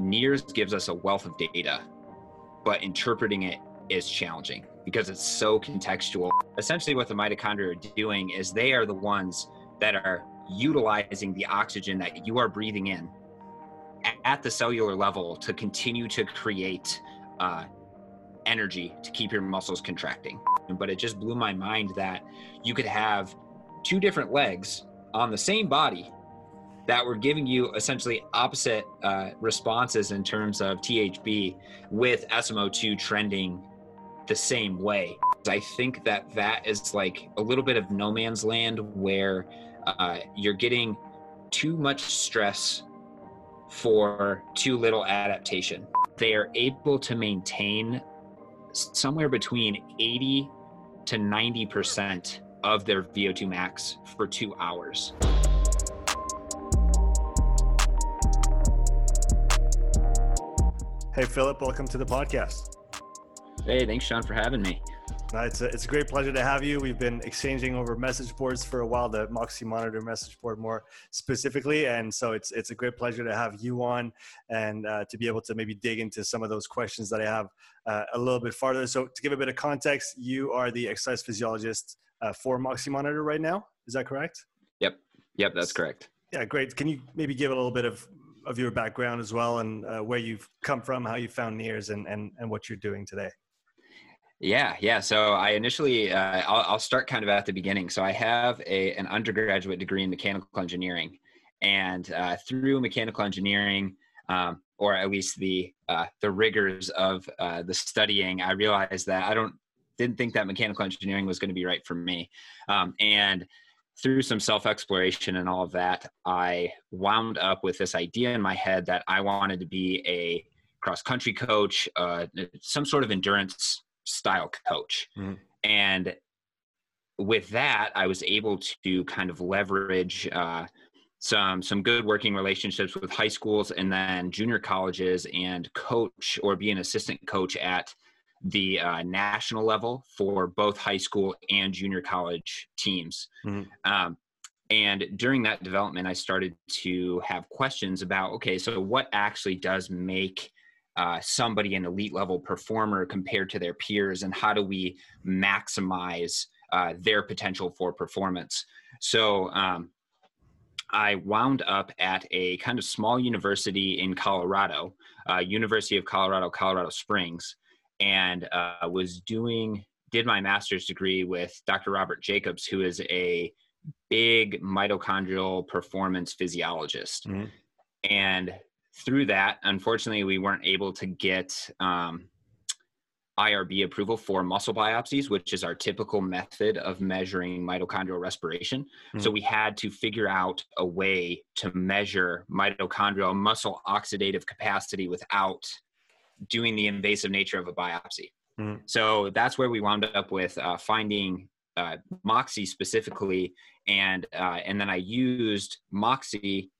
NIRS gives us a wealth of data, but interpreting it is challenging because it's so contextual. Essentially, what the mitochondria are doing is they are the ones that are utilizing the oxygen that you are breathing in at the cellular level to continue to create uh, energy to keep your muscles contracting. But it just blew my mind that you could have two different legs on the same body that were giving you essentially opposite uh, responses in terms of THB with SMO2 trending the same way. I think that that is like a little bit of no man's land where uh, you're getting too much stress for too little adaptation. They are able to maintain somewhere between 80 to 90% of their VO2 max for two hours. Hey, Philip, welcome to the podcast. Hey, thanks, Sean, for having me. Uh, it's, a, it's a great pleasure to have you. We've been exchanging over message boards for a while, the Moxy Monitor message board more specifically. And so it's, it's a great pleasure to have you on and uh, to be able to maybe dig into some of those questions that I have uh, a little bit farther. So, to give a bit of context, you are the exercise physiologist uh, for Moxy Monitor right now. Is that correct? Yep. Yep, that's correct. Yeah, great. Can you maybe give a little bit of of your background as well and uh, where you've come from, how you found NIRS, and, and, and what you're doing today. Yeah, yeah. So I initially, uh, I'll, I'll, start kind of at the beginning. So I have a, an undergraduate degree in mechanical engineering, and uh, through mechanical engineering, um, or at least the uh, the rigors of uh, the studying, I realized that I don't didn't think that mechanical engineering was going to be right for me, um, and through some self exploration and all of that, I wound up with this idea in my head that I wanted to be a cross country coach, uh, some sort of endurance style coach. Mm-hmm. And with that, I was able to kind of leverage uh, some some good working relationships with high schools and then junior colleges and coach or be an assistant coach at the uh, national level for both high school and junior college teams. Mm-hmm. Um, and during that development, I started to have questions about okay, so what actually does make uh, somebody an elite level performer compared to their peers, and how do we maximize uh, their potential for performance? So, um, I wound up at a kind of small university in Colorado, uh, University of Colorado, Colorado Springs, and uh, was doing did my master's degree with Dr. Robert Jacobs, who is a big mitochondrial performance physiologist. Mm-hmm. And through that, unfortunately, we weren't able to get um, IRB approval for muscle biopsies, which is our typical method of measuring mitochondrial respiration. Mm-hmm. So we had to figure out a way to measure mitochondrial muscle oxidative capacity without doing the invasive nature of a biopsy. Mm-hmm. So that's where we wound up with uh, finding uh, Moxy specifically, and uh, and then I used Moxy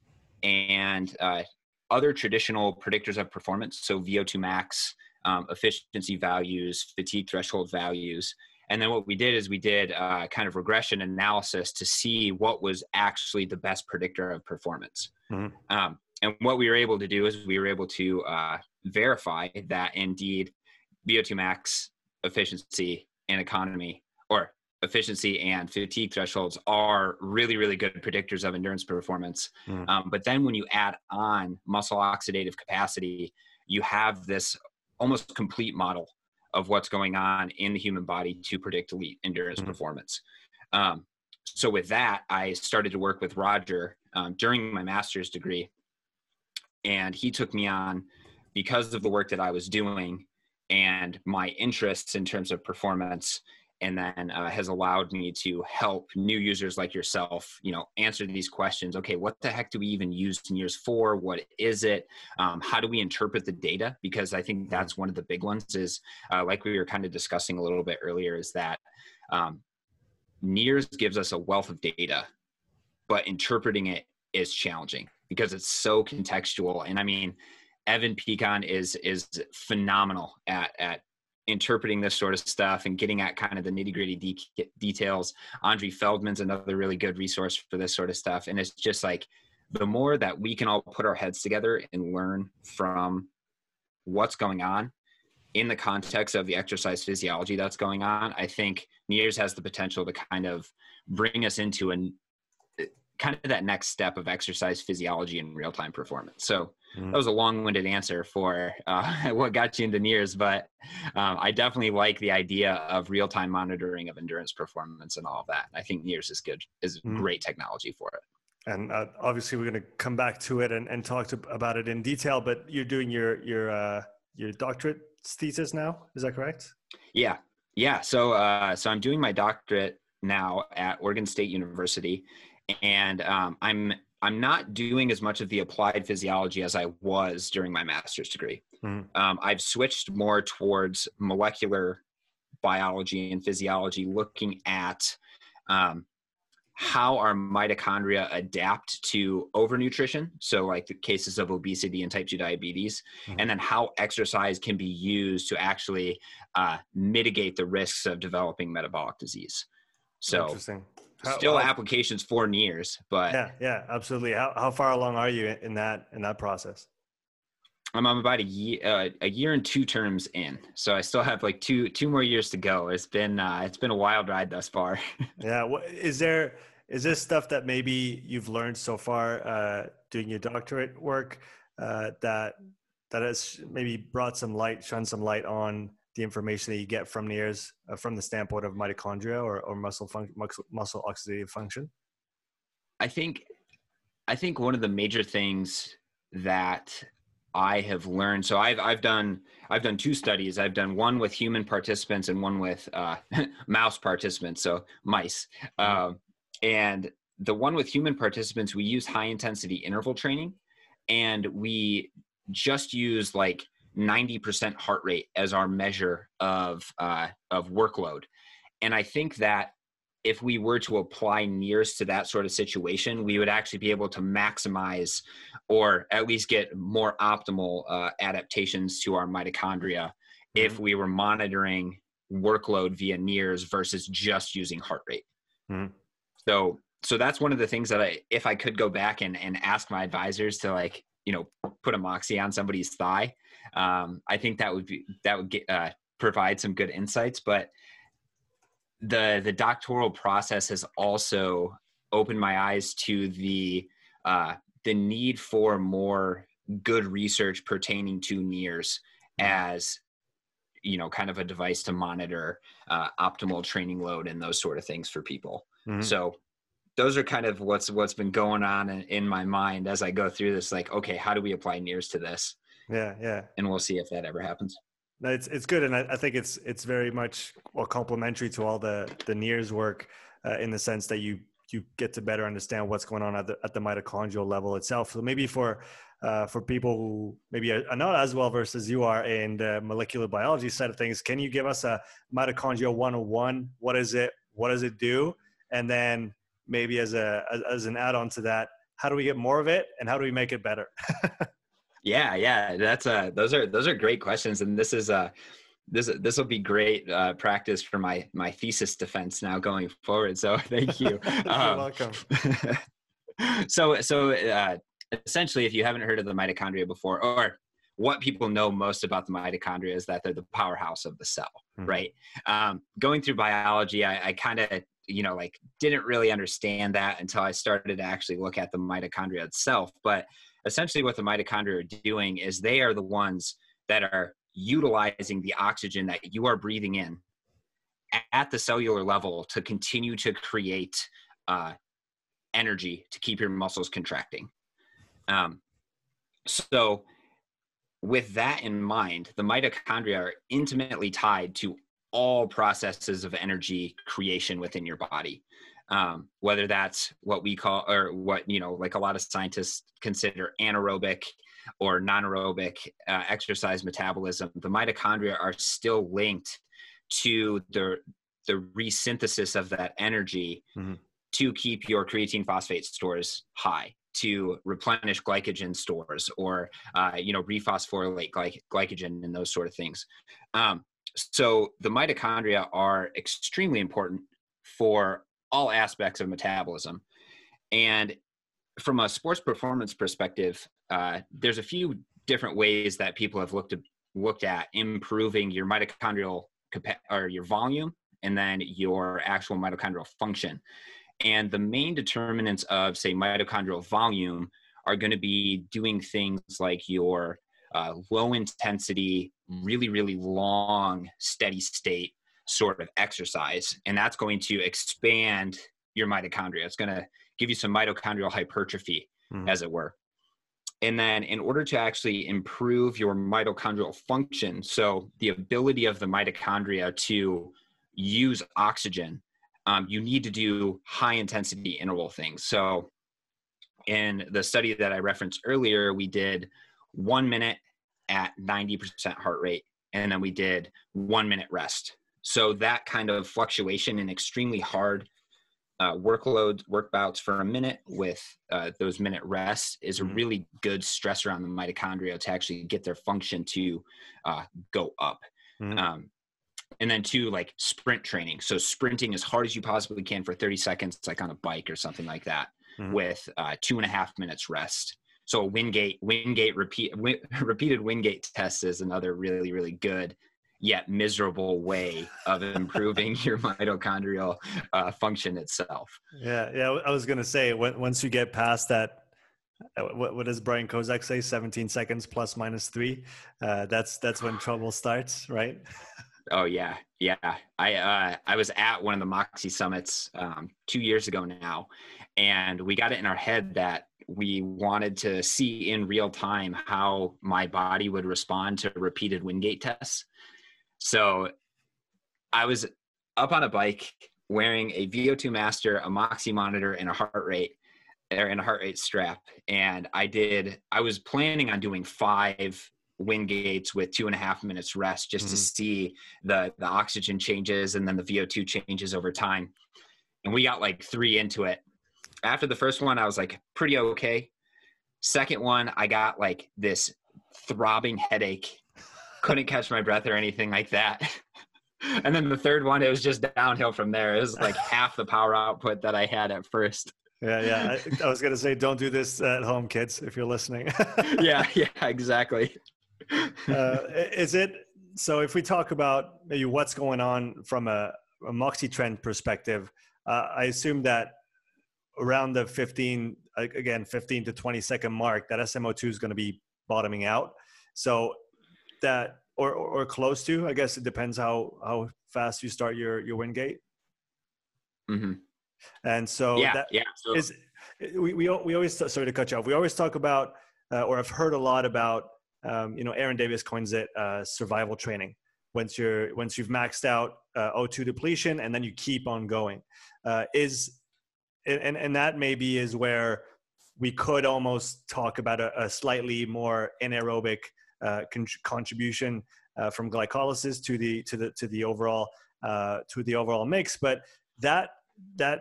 and uh, other traditional predictors of performance, so VO2 max, um, efficiency values, fatigue threshold values. And then what we did is we did uh, kind of regression analysis to see what was actually the best predictor of performance. Mm-hmm. Um, and what we were able to do is we were able to uh, verify that indeed VO2 max efficiency and economy or efficiency and fatigue thresholds are really, really good predictors of endurance performance. Mm. Um, but then when you add on muscle oxidative capacity, you have this almost complete model of what's going on in the human body to predict elite endurance mm. performance. Um, so with that, I started to work with Roger um, during my master's degree, and he took me on because of the work that I was doing and my interests in terms of performance and then uh, has allowed me to help new users like yourself you know answer these questions okay what the heck do we even use NIRS for? What is it? Um, how do we interpret the data? Because i think that's one of the big ones is uh, like we were kind of discussing a little bit earlier is that um, NIRS gives us a wealth of data but interpreting it is challenging because it's so contextual. And i mean Evan Peikon is is phenomenal at at interpreting this sort of stuff and getting at kind of the nitty gritty de- details. Andri Feldmann's another really good resource for this sort of stuff, and it's just like the more that we can all put our heads together and learn from what's going on in the context of the exercise physiology that's going on, I think NIRS has the potential to kind of bring us into an kind of that next step of exercise physiology and real time performance. So mm. that was a long winded answer for uh, what got you into NIRS, but um, I definitely like the idea of real time monitoring of endurance performance and all of that. I think NIRS is good, is mm. great technology for it. And uh, obviously, we're going to come back to it and, and talk to, about it in detail. But you're doing your your uh, your doctorate thesis now, is that correct? Yeah, yeah. So uh, so I'm doing my doctorate now at Oregon State University, and um, I'm I'm not doing as much of the applied physiology as I was during my master's degree. Mm. Um, I've switched more towards molecular biology and physiology, looking at um, how our mitochondria adapt to overnutrition. So, like the cases of obesity and type 2 diabetes, mm-hmm. and then how exercise can be used to actually uh, mitigate the risks of developing metabolic disease. So, Interesting. How, still how, applications for NIRS, but yeah, yeah, absolutely. How, how far along are you in that in that process? I'm, I'm about a year uh, a year and two terms in, so I still have like two two more years to go. It's been uh, it's been a wild ride thus far. yeah, what, is there is this stuff that maybe you've learned so far uh, doing your doctorate work uh, that that has maybe brought some light, shone some light on the information that you get from NIRS uh, from the standpoint of mitochondria or, or muscle, fun- muscle muscle oxidative function? I think I think one of the major things that I have learned. So I've I've done I've done two studies. I've done one with human participants and one with uh, mouse participants, so mice. Uh, and the one with human participants, we use high intensity interval training, and we just use like 90% heart rate as our measure of uh, of workload and i think that if we were to apply NIRS to that sort of situation we would actually be able to maximize or at least get more optimal uh, adaptations to our mitochondria mm-hmm. if we were monitoring workload via NIRS versus just using heart rate mm-hmm. so so that's one of the things that i if i could go back and, and ask my advisors to like you know put a moxy on somebody's thigh um, I think that would be that would get, uh, provide some good insights. But the the doctoral process has also opened my eyes to the uh, the need for more good research pertaining to NIRS mm-hmm. as you know kind of a device to monitor uh, optimal training load and those sort of things for people mm-hmm. so those are kind of what's what's been going on in, in, my mind as i go through this like okay how do we apply NIRS to this yeah, yeah. And we'll see if that ever happens. No, it's it's good, and I, I think it's it's very much well complementary to all the the NIRS work uh, in the sense that you you get to better understand what's going on at the at the mitochondrial level itself. So maybe for uh, for people who maybe are not as well versed as you are in the molecular biology side of things, can you give us a mitochondria 101? What is it? What does it do? And then maybe as a as, as an add-on to that, how do we get more of it, and how do we make it better? Yeah, yeah, that's uh those are those are great questions, and this is uh this this will be great uh, practice for my my thesis defense now going forward. So thank you. You're um, welcome. so so uh, essentially, if you haven't heard of the mitochondria before, or what people know most about the mitochondria is that they're the powerhouse of the cell, hmm. right? Um, going through biology, I, I kind of you know like didn't really understand that until I started to actually look at the mitochondria itself, but essentially what the mitochondria are doing is they are the ones that are utilizing the oxygen that you are breathing in at the cellular level to continue to create uh, energy to keep your muscles contracting. Um, so, with that in mind, the mitochondria are intimately tied to all processes of energy creation within your body um, whether that's what we call or what you know like a lot of scientists consider anaerobic or non-aerobic uh, exercise metabolism the mitochondria are still linked to the the resynthesis of that energy mm-hmm. to keep your creatine phosphate stores high to replenish glycogen stores or uh, you know rephosphorylate gly- glycogen and those sort of things um, so the mitochondria are extremely important for all aspects of metabolism. And from a sports performance perspective, uh, there's a few different ways that people have looked at, looked at improving your mitochondrial or your volume and then your actual mitochondrial function. And the main determinants of, say, mitochondrial volume are going to be doing things like your uh, low intensity, really, really long, steady state sort of exercise. And that's going to expand your mitochondria. It's going to give you some mitochondrial hypertrophy, mm-hmm. as it were. And then, in order to actually improve your mitochondrial function, so the ability of the mitochondria to use oxygen, um, you need to do high intensity interval things. So, in the study that I referenced earlier, we did one minute at 90% heart rate, and then we did one minute rest. So, that kind of fluctuation in extremely hard uh, workload work bouts for a minute with uh, those minute rests is a mm-hmm. really good stressor on the mitochondria to actually get their function to uh, go up. Mm-hmm. Um, and then two, like sprint training. So sprinting as hard as you possibly can for 30 seconds, like on a bike or something like that, mm-hmm. with uh, two and a half minutes rest. So a Wingate, Wingate repeat, win, repeated Wingate test is another really, really good yet miserable way of improving your mitochondrial uh, function itself. Yeah, yeah. I was gonna say once you get past that, uh, what, what does Brian Kozak say? 17 seconds plus minus three. Uh, that's that's when trouble starts, right? Oh yeah, yeah. I uh, I was at one of the Moxy summits um, two years ago now, and we got it in our head that we wanted to see in real time how my body would respond to repeated Wingate tests. So I was up on a bike wearing a VO2 master, a Moxy monitor, and a heart rate or in a heart rate strap. And I did, I was planning on doing five Wingates with two and a half minutes rest just mm-hmm. to see the the oxygen changes and then the VO2 changes over time. And we got like three into it. After the first one, I was like pretty okay. Second one, I got like this throbbing headache couldn't catch my breath or anything like that. and then the third one, it was just downhill from there. It was like half the power output that I had at first. Yeah, yeah. I, I was gonna say, don't do this at home, kids, if you're listening. yeah, yeah, exactly. uh, is it so? If we talk about maybe what's going on from a, a Moxy trend perspective, uh, I assume that around the 15, again, 15 to 20 second mark, that SMO2 is going to be bottoming out. So that or, or, close to. I guess it depends how how fast you start your your Wingate. Mm-hmm. And so yeah, that yeah. So. Is, we, we we always sorry to cut you off. We always talk about uh, or I've heard a lot about um, you know Aaron Davis coins it uh, survival training. Once you're once you've maxed out uh, O2 depletion and then you keep on going, uh, is and and that maybe is where we could almost talk about a, a slightly more anaerobic uh, con- contribution uh, from glycolysis to the to the to the overall uh, to the overall mix. But that that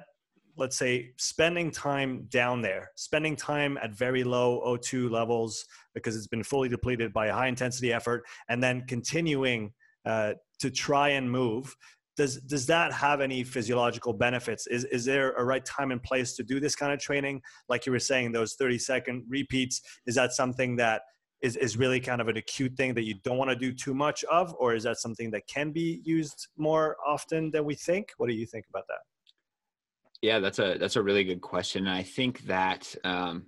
let's say spending time down there, spending time at very low O2 levels because it's been fully depleted by a high intensity effort, and then continuing uh, to try and move. Does, does that have any physiological benefits? Is, is there a right time and place to do this kind of training? Like you were saying, those 30 second repeats, is that something that is, is really kind of an acute thing that you don't want to do too much of or is that something that can be used more often than we think? What do you think about that? Yeah that's a that's a really good question and i think that um,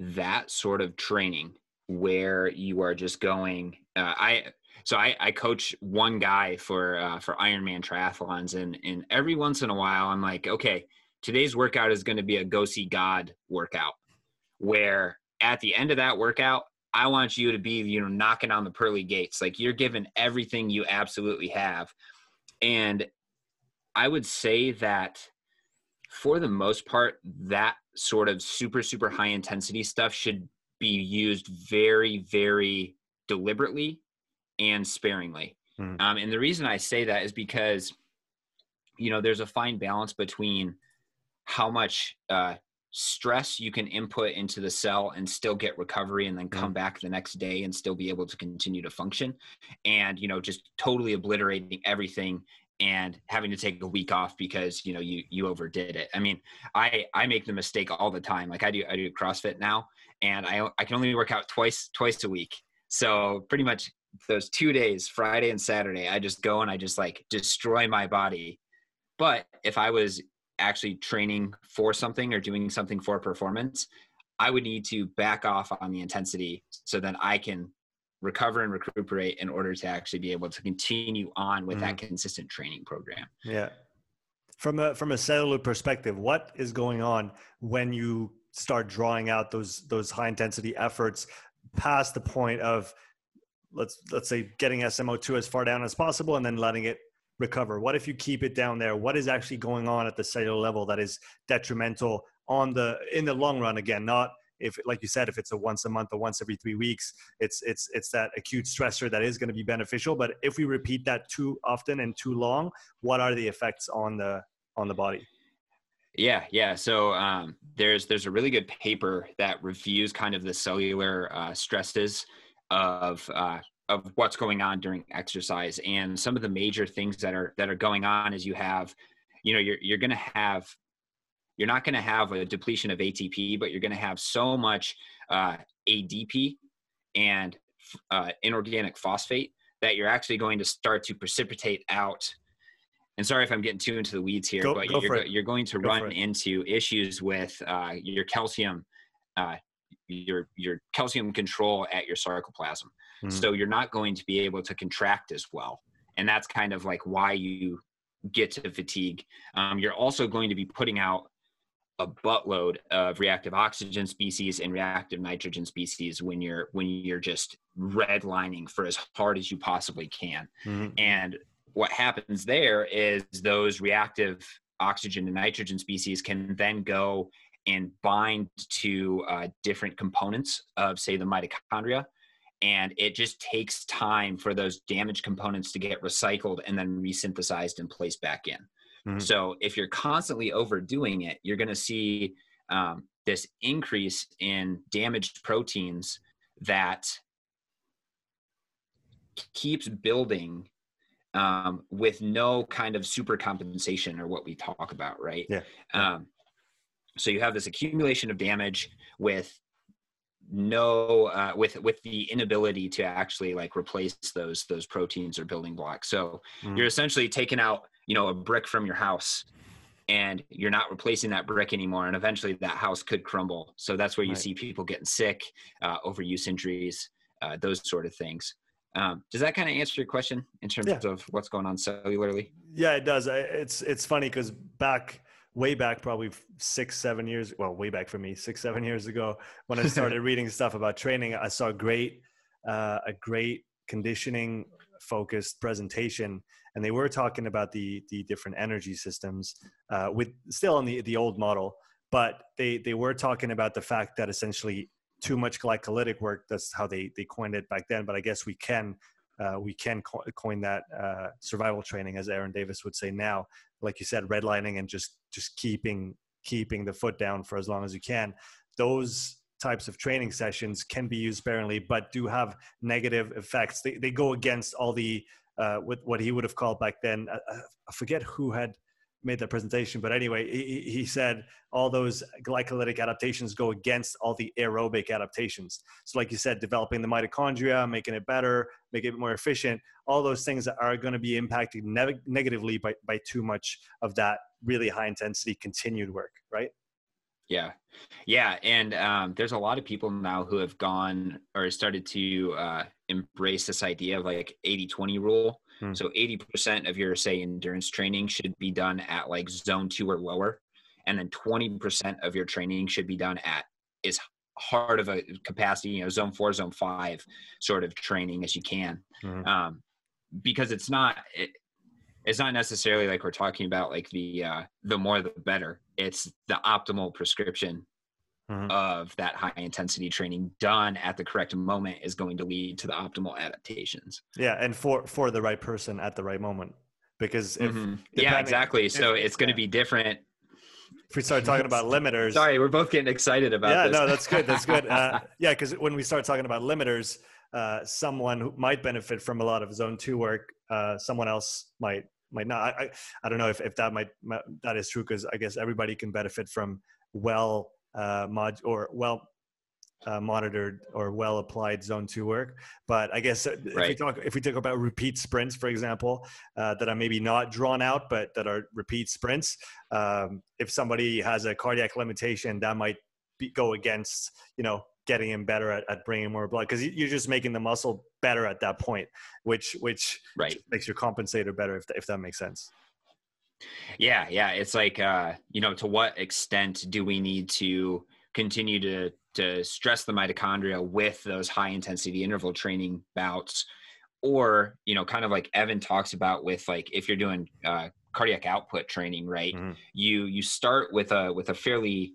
that sort of training where you are just going uh, i so I, I coach one guy for uh, for ironman triathlons and and every once in a while i'm like okay today's workout is going to be a go see god workout where at the end of that workout I want you to be, you know, knocking on the pearly gates. Like you're giving everything you absolutely have. And I would say that for the most part, that sort of super, super high intensity stuff should be used very, very deliberately and sparingly. Mm. Um, and the reason I say that is because, you know, there's a fine balance between how much uh, stress you can input into the cell and still get recovery and then come mm-hmm. back the next day and still be able to continue to function. And you know just totally obliterating everything and having to take a week off because you know you you overdid it. I mean i i make the mistake all the time. Like i do i do crossfit now and i i can only work out twice twice a week. So pretty much those two days friday and saturday i just go and i just like destroy my body. But if i was actually training for something or doing something for performance i would need to back off on the intensity so that i can recover and recuperate in order to actually be able to continue on with mm-hmm. that consistent training program. Yeah. From a from a cellular perspective, what is going on when you start drawing out those those high intensity efforts past the point of let's let's say getting SMO2 as far down as possible and then letting it recover? What if you keep it down there? What is actually going on at the cellular level that is detrimental on the in the long run again, not if like you said if it's a once a month or once every three weeks it's it's it's that acute stressor that is going to be beneficial but if we repeat that too often and too long what are the effects on the on the body yeah yeah so um, there's there's a really good paper that reviews kind of the cellular uh, stresses of uh, of what's going on during exercise and some of the major things that are that are going on is you have you know you're you're going to have you're not going to have a depletion of ATP, but you're going to have so much uh, ADP and uh, inorganic phosphate that you're actually going to start to precipitate out. And sorry if I'm getting too into the weeds here, go, but go you're, you're, going to go run into issues with uh, your calcium, uh, your your calcium control at your sarcoplasm. Mm-hmm. So you're not going to be able to contract as well, and that's kind of like why you get to fatigue. Um, you're also going to be putting out a buttload of reactive oxygen species and reactive nitrogen species when you're when you're just redlining for as hard as you possibly can mm-hmm. and what happens there is those reactive oxygen and nitrogen species can then go and bind to uh, different components of say the mitochondria and it just takes time for those damaged components to get recycled and then resynthesized and placed back in Mm-hmm. So if you're constantly overdoing it, you're going to see um, this increase in damaged proteins that keeps building um, with no kind of super compensation or what we talk about, right? Yeah. Um, so you have this accumulation of damage with no uh, with with the inability to actually like replace those those proteins or building blocks so mm. you're essentially taking out you know a brick from your house and you're not replacing that brick anymore and eventually that house could crumble so that's where you right. see people getting sick uh, overuse injuries uh, those sort of things um, does that kind of answer your question in terms yeah. of what's going on cellularly yeah it does it's it's funny because back way back probably six seven years well way back for me six seven years ago when i started reading stuff about training i saw great uh, a great conditioning focused presentation and they were talking about the the different energy systems uh, with still on the the old model but they they were talking about the fact that essentially too much glycolytic work that's how they they coined it back then but i guess we can uh, we can co- coin that uh, survival training as aaron davis would say now like you said redlining and just just keeping keeping the foot down for as long as you can. Those types of training sessions can be used sparingly but do have negative effects. They, they go against all the uh, with what he would have called back then I, I forget who had made that presentation but anyway he, he said all those glycolytic adaptations go against all the aerobic adaptations so like you said developing the mitochondria making it better making it more efficient all those things are going to be impacted ne- negatively by, by too much of that really high intensity continued work right yeah. Yeah. And um, there's a lot of people now who have gone or started to uh, embrace this idea of like 80 20 rule. Hmm. So 80% of your, say, endurance training should be done at like zone two or lower. And then 20% of your training should be done at as hard of a capacity, you know, zone four, zone five sort of training as you can. Hmm. Um, because it's not, it, it's not necessarily like we're talking about like the uh, the more the better. It's the optimal prescription mm-hmm. of that high intensity training done at the correct moment is going to lead to the optimal adaptations. Yeah, and for for the right person at the right moment. Because if mm-hmm. yeah, exactly. If, so it's going to yeah. be different if we start talking about limiters sorry we're both getting excited about yeah this. no that's good that's good uh, yeah because when we start talking about limiters uh, someone who might benefit from a lot of zone two work uh, someone else might might not. I I don't know if, if that might, might that is true because I guess everybody can benefit from well uh, mod or well uh, monitored or well applied zone two work. But I guess right. if we talk if we talk about repeat sprints, for example, uh, that are maybe not drawn out but that are repeat sprints, um, if somebody has a cardiac limitation, that might be, go against you know getting him better at, at bringing more blood because you're just making the muscle better at that point, which which right. makes your compensator better if if that makes sense. Yeah, yeah, it's like uh, you know, to what extent do we need to continue to to stress the mitochondria with those high intensity interval training bouts or you know kind of like evan talks about with like if you're doing uh, cardiac output training right mm-hmm. you you start with a with a fairly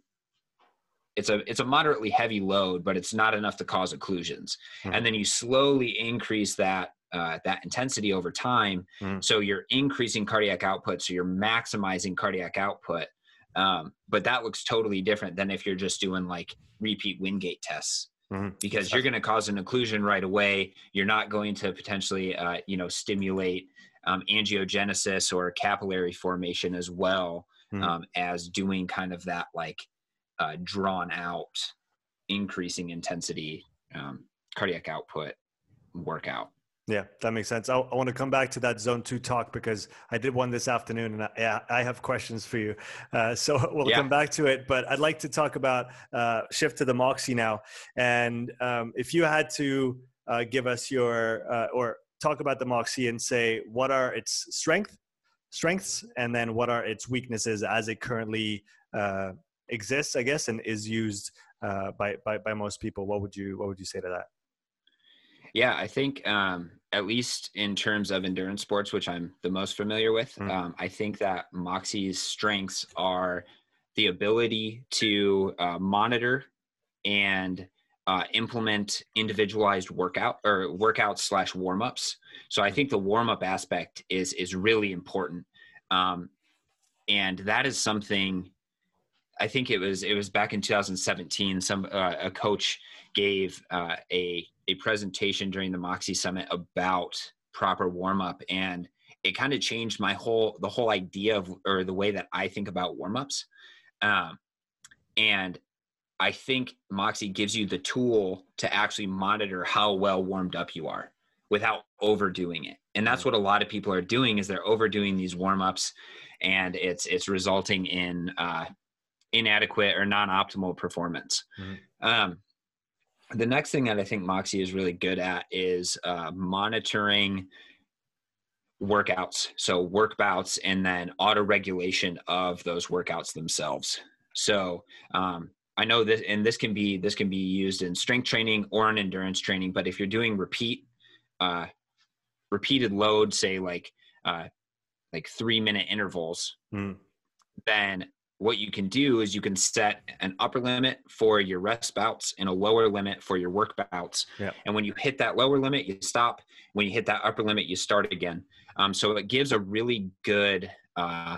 it's a it's a moderately heavy load but it's not enough to cause occlusions mm-hmm. and then you slowly increase that uh, that intensity over time mm-hmm. so you're increasing cardiac output so you're maximizing cardiac output um, but that looks totally different than if you're just doing like repeat Wingate tests. Mm-hmm. Because you're going to cause an occlusion right away. You're not going to potentially, uh, you know, stimulate um, angiogenesis or capillary formation as well mm-hmm. um, as doing kind of that like uh, drawn out, increasing intensity um, cardiac output workout. Yeah, that makes sense. I, I, want to come back to that zone two talk because I did one this afternoon and I, I have questions for you. Uh, so we'll yeah. come back to it. But I'd like to talk about uh, shift to the Moxy now. And um, if you had to uh, give us your uh, or talk about the Moxy and say what are its strength, strengths, and then what are its weaknesses as it currently uh, exists, I guess, and is used uh, by, by by most people, what would you what would you say to that? Yeah, I think um, at least in terms of endurance sports, which I'm the most familiar with, mm. um, I think that Moxy's strengths are the ability to uh, monitor and uh, implement individualized workout or workouts slash warm ups. So I think the warm up aspect is is really important, um, and that is something. I think it was it was back in 2017. Some uh, a coach gave uh, a a presentation during the Moxy Summit about proper warm up, and it kind of changed my whole the whole idea of or the way that I think about warm ups. Um, and I think Moxy gives you the tool to actually monitor how well warmed up you are without overdoing it. And that's mm-hmm. what a lot of people are doing is they're overdoing these warm ups, and it's it's resulting in uh, inadequate or non optimal performance. Mm-hmm. Um, the next thing that I think Moxy is really good at is uh, monitoring workouts. So work bouts and then auto regulation of those workouts themselves. So um, I know this, and this can be this can be used in strength training or in endurance training. But if you're doing repeat, uh, repeated load, say like uh, like three minute intervals, mm. then what you can do is you can set an upper limit for your rest bouts and a lower limit for your work bouts. Yeah. And when you hit that lower limit, you stop. When you hit that upper limit, you start again. Um, so it gives a really good uh,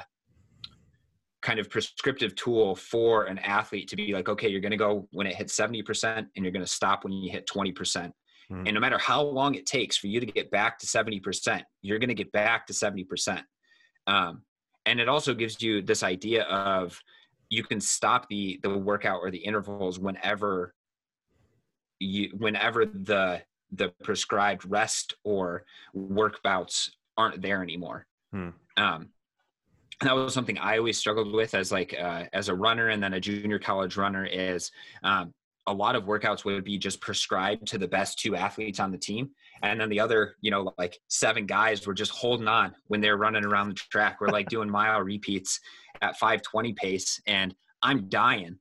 kind of prescriptive tool for an athlete to be like, okay, you're going to go when it hits 70% and you're going to stop when you hit 20%. Mm-hmm. And no matter how long it takes for you to get back to 70%, you're going to get back to 70%. Um, and it also gives you this idea of you can stop the the workout or the intervals whenever you whenever the the prescribed rest or work bouts aren't there anymore hmm. um, that was something I always struggled with as like uh, as a runner and then a junior college runner is um, a lot of workouts would be just prescribed to the best two athletes on the team and then the other you know like seven guys were just holding on when they're running around the track we're like doing mile repeats at 520 pace and i'm dying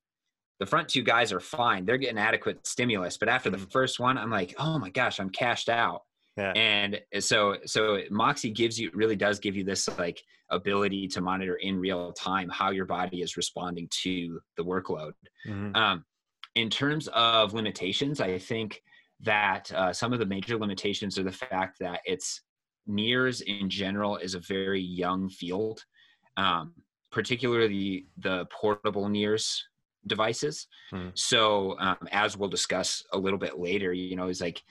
the front two guys are fine they're getting adequate stimulus but after the mm-hmm. first one i'm like oh my gosh i'm cashed out yeah. and so so moxy gives you really does give you this like ability to monitor in real time how your body is responding to the workload mm-hmm. um, in terms of limitations i think that uh, some of the major limitations are the fact that it's NIRS in general is a very young field, um, particularly the portable NIRS devices. Hmm. So, um, as we'll discuss a little bit later, you know, is like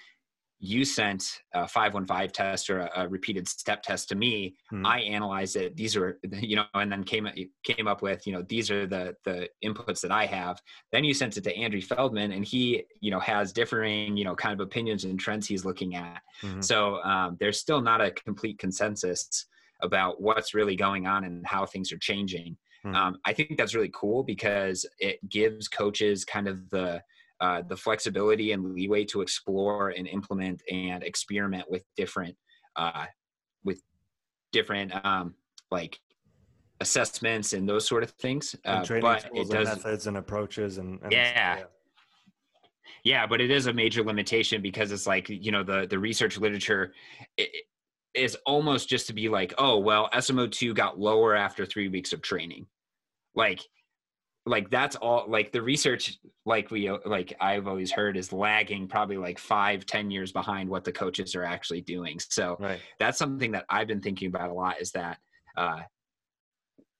you sent a 515 test or a, a repeated step test to me mm-hmm. i analyzed it these are you know and then came came up with you know these are the the inputs that i have then you sent it to andrew feldman and he you know has differing you know kind of opinions and trends he's looking at mm-hmm. so um, there's still not a complete consensus about what's really going on and how things are changing mm-hmm. um, i think that's really cool because it gives coaches kind of the uh, the flexibility and leeway to explore and implement and experiment with different uh, with different um, like assessments and those sort of things. Uh, but it does methods and approaches and, and yeah. yeah. Yeah, but it is a major limitation because it's like you know the the research literature is almost just to be like, oh well, SMO2 got lower after three weeks of training. Like like that's all like the research like we like i've always heard is lagging probably like five ten years behind what the coaches are actually doing so right. that's something that i've been thinking about a lot is that uh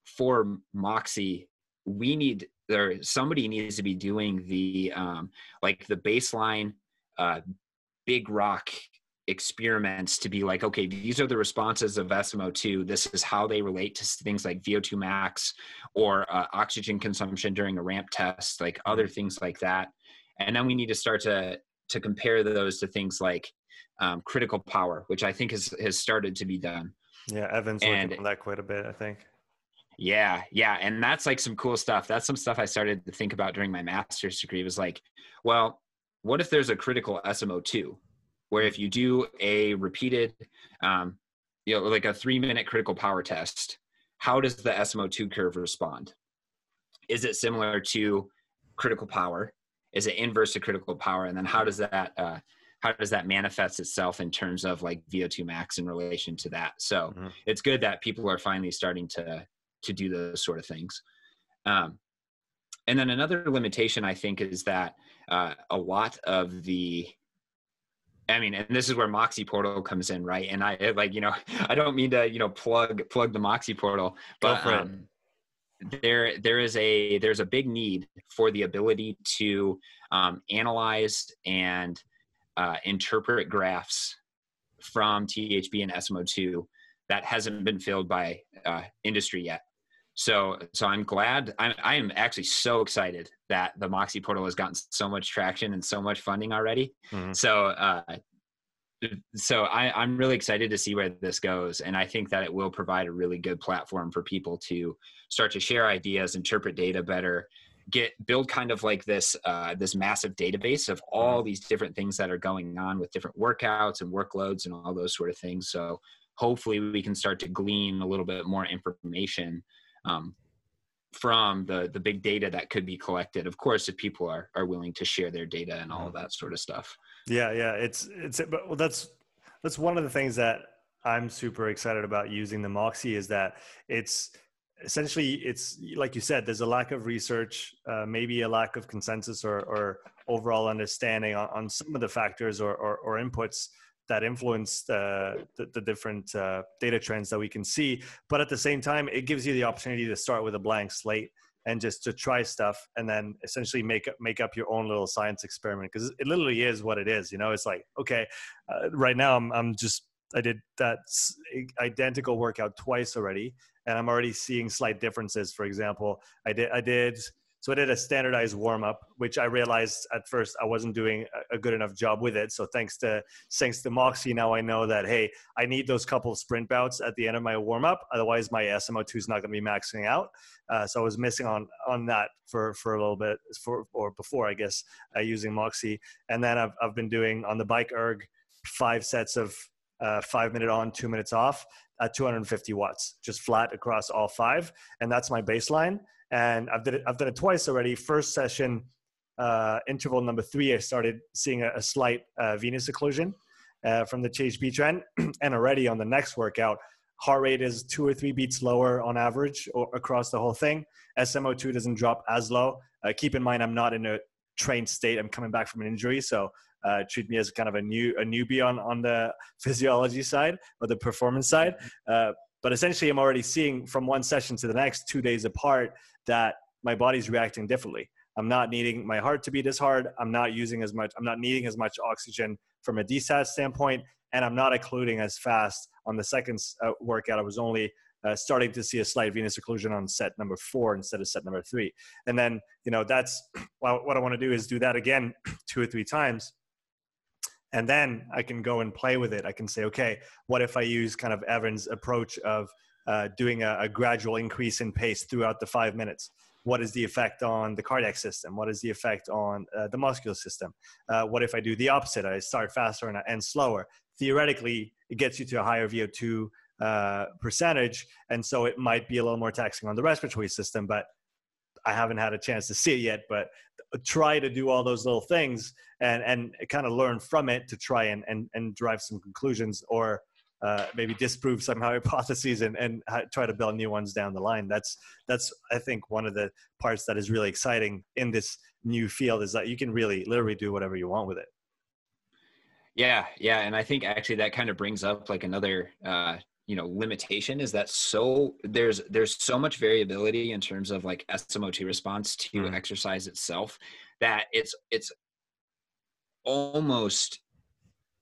for moxy we need there somebody needs to be doing the um like the baseline uh big rock experiments to be like, okay, these are the responses of SMO2. This is how they relate to things like VO2 max or uh, oxygen consumption during a ramp test, like other mm-hmm. things like that. And then we need to start to to compare those to things like um, critical power, which I think has has started to be done. Yeah, Evan's and, working on that quite a bit, I think. Yeah, yeah, and that's like some cool stuff. That's some stuff I started to think about during my master's degree. Was like, well, what if there's a critical SMO2? Where if you do a repeated, um, you know, like a three minute critical power test, how does the SMO2 curve respond? Is it similar to critical power? Is it inverse to critical power? And then how does that, uh, how does that manifest itself in terms of like VO2 max in relation to that? So mm-hmm. it's good that people are finally starting to, to do those sort of things. Um, and then another limitation I think is that uh, a lot of the I mean, and this is where Moxy Portal comes in, right? And I like, you know, I don't mean to, you know, plug plug the Moxy Portal, but um, there there is a there's a big need for the ability to um, analyze and uh, interpret graphs from THB and SMO2 that hasn't been filled by uh, industry yet. So, so I'm glad. I'm, I am actually so excited that the Moxy portal has gotten so much traction and so much funding already. Mm-hmm. So, uh, so I, I'm really excited to see where this goes, and I think that it will provide a really good platform for people to start to share ideas, interpret data better, get build kind of like this uh, this massive database of all mm-hmm. these different things that are going on with different workouts and workloads and all those sort of things. So hopefully we can start to glean a little bit more information um, from the the big data that could be collected. Of course, if people are are willing to share their data and all of that sort of stuff. Yeah, yeah, it's it's but well, that's that's one of the things that I'm super excited about using the Moxy is that it's essentially it's like you said there's a lack of research uh, maybe a lack of consensus or, or overall understanding on, on, some of the factors or, or, or inputs that influence the, the, the different uh, data trends that we can see. But at the same time, it gives you the opportunity to start with a blank slate and just to try stuff and then essentially make make up your own little science experiment because it literally is what it is. You know, it's like okay, uh, right now I'm I'm just I did that identical workout twice already, and I'm already seeing slight differences. For example, I did I did so I did a standardized warm up, which I realized at first I wasn't doing a good enough job with it. So thanks to thanks to Moxy, now I know that hey, I need those couple of sprint bouts at the end of my warm up. Otherwise, my SMO2 is not going to be maxing out. Uh, so I was missing on on that for for a little bit for or before I guess uh, using Moxy, and then I've I've been doing on the bike erg five sets of uh, five minute on, two minutes off at 250 watts, just flat across all five, and that's my baseline and I've done it. I've done it twice already. First session, uh, interval number three, I started seeing a, a slight uh, venous occlusion uh, from the THB trend, and already on the next workout, heart rate is two or three beats lower on average or across the whole thing. SMO2 doesn't drop as low. Uh, keep in mind, I'm not in a trained state. I'm coming back from an injury, so uh, treat me as kind of a new a newbie on on the physiology side or the performance side. Uh, but essentially, I'm already seeing from one session to the next, two days apart, that my body's reacting differently. I'm not needing my heart to beat as hard. I'm not using as much. I'm not needing as much oxygen from a DSAT standpoint, and I'm not occluding as fast on the second uh, workout. I was only uh, starting to see a slight venous occlusion on set number four instead of set number three. And then, you know, that's well, what I want to do is do that again two or three times. And then I can go and play with it. I can say, okay, what if I use kind of Evan's approach of uh, doing a, a gradual increase in pace throughout the five minutes? what is the effect on the cardiac system what is the effect on uh, the muscular system uh, what if i do the opposite i start faster and I end slower theoretically it gets you to a higher vo2 uh, percentage and so it might be a little more taxing on the respiratory system but i haven't had a chance to see it yet but try to do all those little things and and kind of learn from it to try and and, and drive some conclusions or uh, maybe disprove some hypotheses and, and try to build new ones down the line. That's that's I think one of the parts that is really exciting in this new field is that you can really literally do whatever you want with it. Yeah, yeah, and I think actually that kind of brings up like another uh, you know limitation is that so there's there's so much variability in terms of like SMO2 response to mm. exercise itself that it's it's almost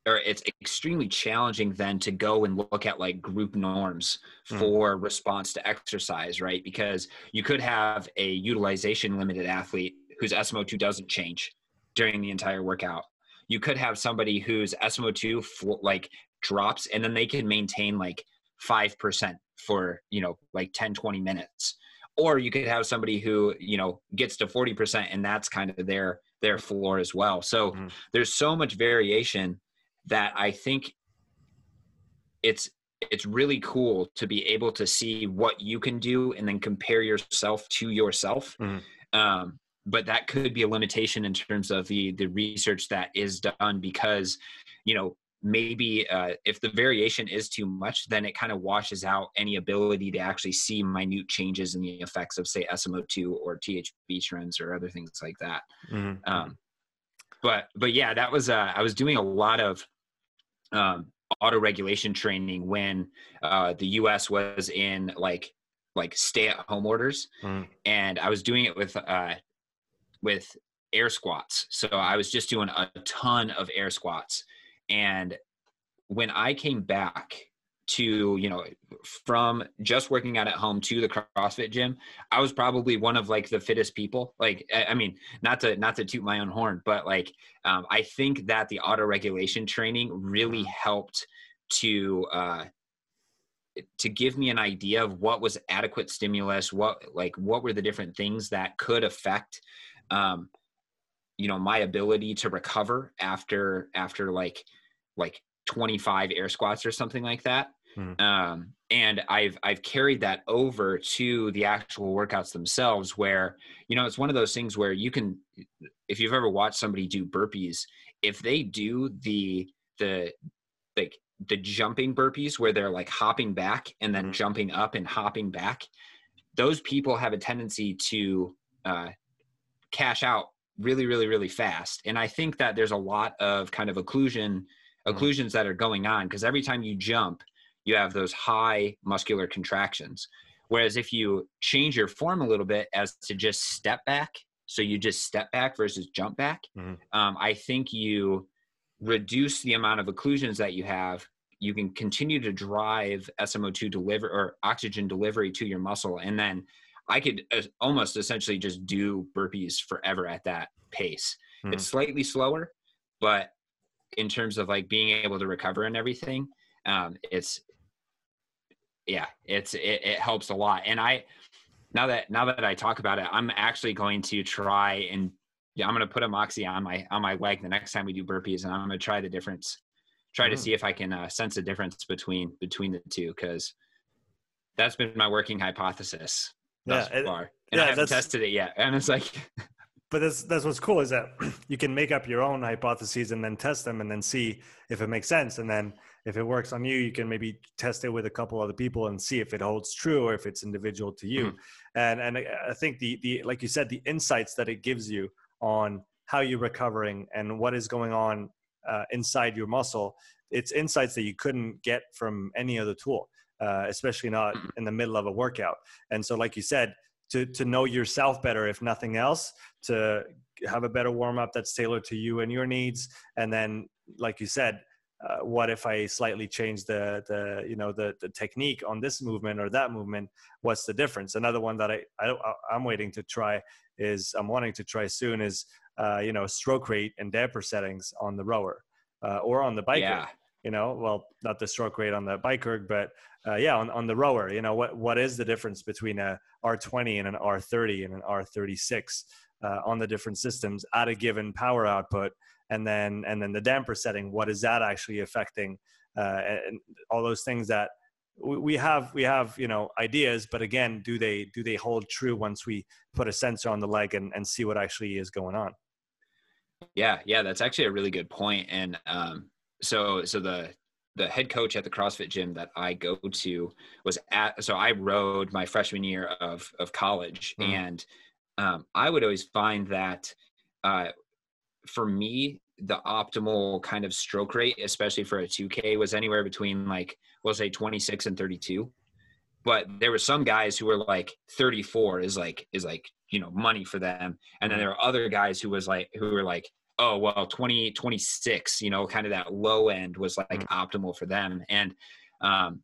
or it's extremely challenging then to go and look at like group norms mm. for response to exercise, right? Because you could have a utilization limited athlete whose SMO2 doesn't change during the entire workout. You could have somebody whose SMO2 like drops and then they can maintain like 5% for, you know, like 10, 20 minutes. Or you could have somebody who, you know, gets to 40% and that's kind of their their floor as well. So mm. there's so much variation that I think it's it's really cool to be able to see what you can do and then compare yourself to yourself. Mm-hmm. Um, but that could be a limitation in terms of the the research that is done because you know maybe uh, if the variation is too much then it kind of washes out any ability to actually see minute changes in the effects of say smo2 or thb trends or other things like that mm-hmm. um, but but yeah that was uh, i was doing a lot of um, auto regulation training when uh, the us was in like like stay at home orders mm. and i was doing it with uh with air squats so i was just doing a ton of air squats and when i came back to you know from just working out at home to the crossfit gym i was probably one of like the fittest people. Like i mean not to not to toot my own horn but like um, i think that the auto regulation training really helped to uh to give me an idea of what was adequate stimulus what like what were the different things that could affect um you know my ability to recover after after like like 25 air squats or something like that Hmm. Um, and I've I've carried that over to the actual workouts themselves, where you know it's one of those things where you can, if you've ever watched somebody do burpees, if they do the the like the jumping burpees where they're like hopping back and then mm-hmm. jumping up and hopping back, those people have a tendency to uh, cash out really, really, really fast. And I think that there's a lot of kind of occlusion mm-hmm. occlusions that are going on because every time you jump you have those high muscular contractions. Whereas if you change your form a little bit as to just step back, so you just step back versus jump back, mm-hmm. um, I think you reduce the amount of occlusions that you have. You can continue to drive SMO2 deliver or oxygen delivery to your muscle. And then I could uh, almost essentially just do burpees forever at that pace. Mm-hmm. It's slightly slower, but in terms of like being able to recover and everything, um, it's yeah, it's it, it helps a lot. And I now that now that I talk about it, I'm actually going to try and yeah, I'm going to put a Moxy on my on my leg the next time we do burpees, and I'm going to try the difference, try mm. to see if I can uh, sense a difference between between the two, because that's been my working hypothesis thus yeah, far, and yeah, I haven't tested it yet. And it's like, but that's that's what's cool is that you can make up your own hypotheses and then test them and then see if it makes sense, and then if it works on you you can maybe test it with a couple other people and see if it holds true or if it's individual to you mm-hmm. and and i think the the like you said the insights that it gives you on how you're recovering and what is going on uh, inside your muscle it's insights that you couldn't get from any other tool uh, especially not mm-hmm. in the middle of a workout and so like you said to to know yourself better if nothing else to have a better warm up that's tailored to you and your needs and then like you said, uh, what if I slightly change the the you know the the technique on this movement or that movement? What's the difference? Another one that I, I I'm waiting to try is I'm wanting to try soon is uh, you know stroke rate and damper settings on the rower uh, or on the biker. Yeah. You know, well, not the stroke rate on the biker, but uh, yeah, on, on the rower. You know, what what is the difference between a R20 and an R30 and an R36 uh, on the different systems at a given power output? and then and then the damper setting what is that actually affecting uh, and all those things that we have we have you know ideas but again do they do they hold true once we put a sensor on the leg and, and see what actually is going on yeah yeah that's actually a really good point. and um, so so the the head coach at the CrossFit gym that I go to was at so I rode my freshman year of of college mm. and um, I would always find that uh, for me, the optimal kind of stroke rate, especially for a 2K, was anywhere between like, we'll say 26 and 32. But there were some guys who were like 34 is like, is like, you know, money for them. And then there were other guys who was like, who were like, oh, well, 20, 26, you know, kind of that low end was like mm-hmm. optimal for them. And, um,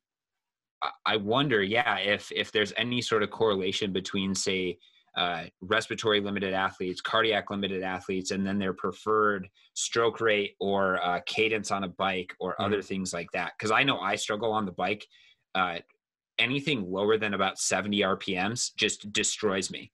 I wonder, yeah, if if there's any sort of correlation between, say, uh, respiratory limited athletes, cardiac limited athletes, and then their preferred stroke rate or uh, cadence on a bike or mm-hmm. other things like that. Because I know I struggle on the bike. Uh, anything lower than about 70 RPMs just destroys me.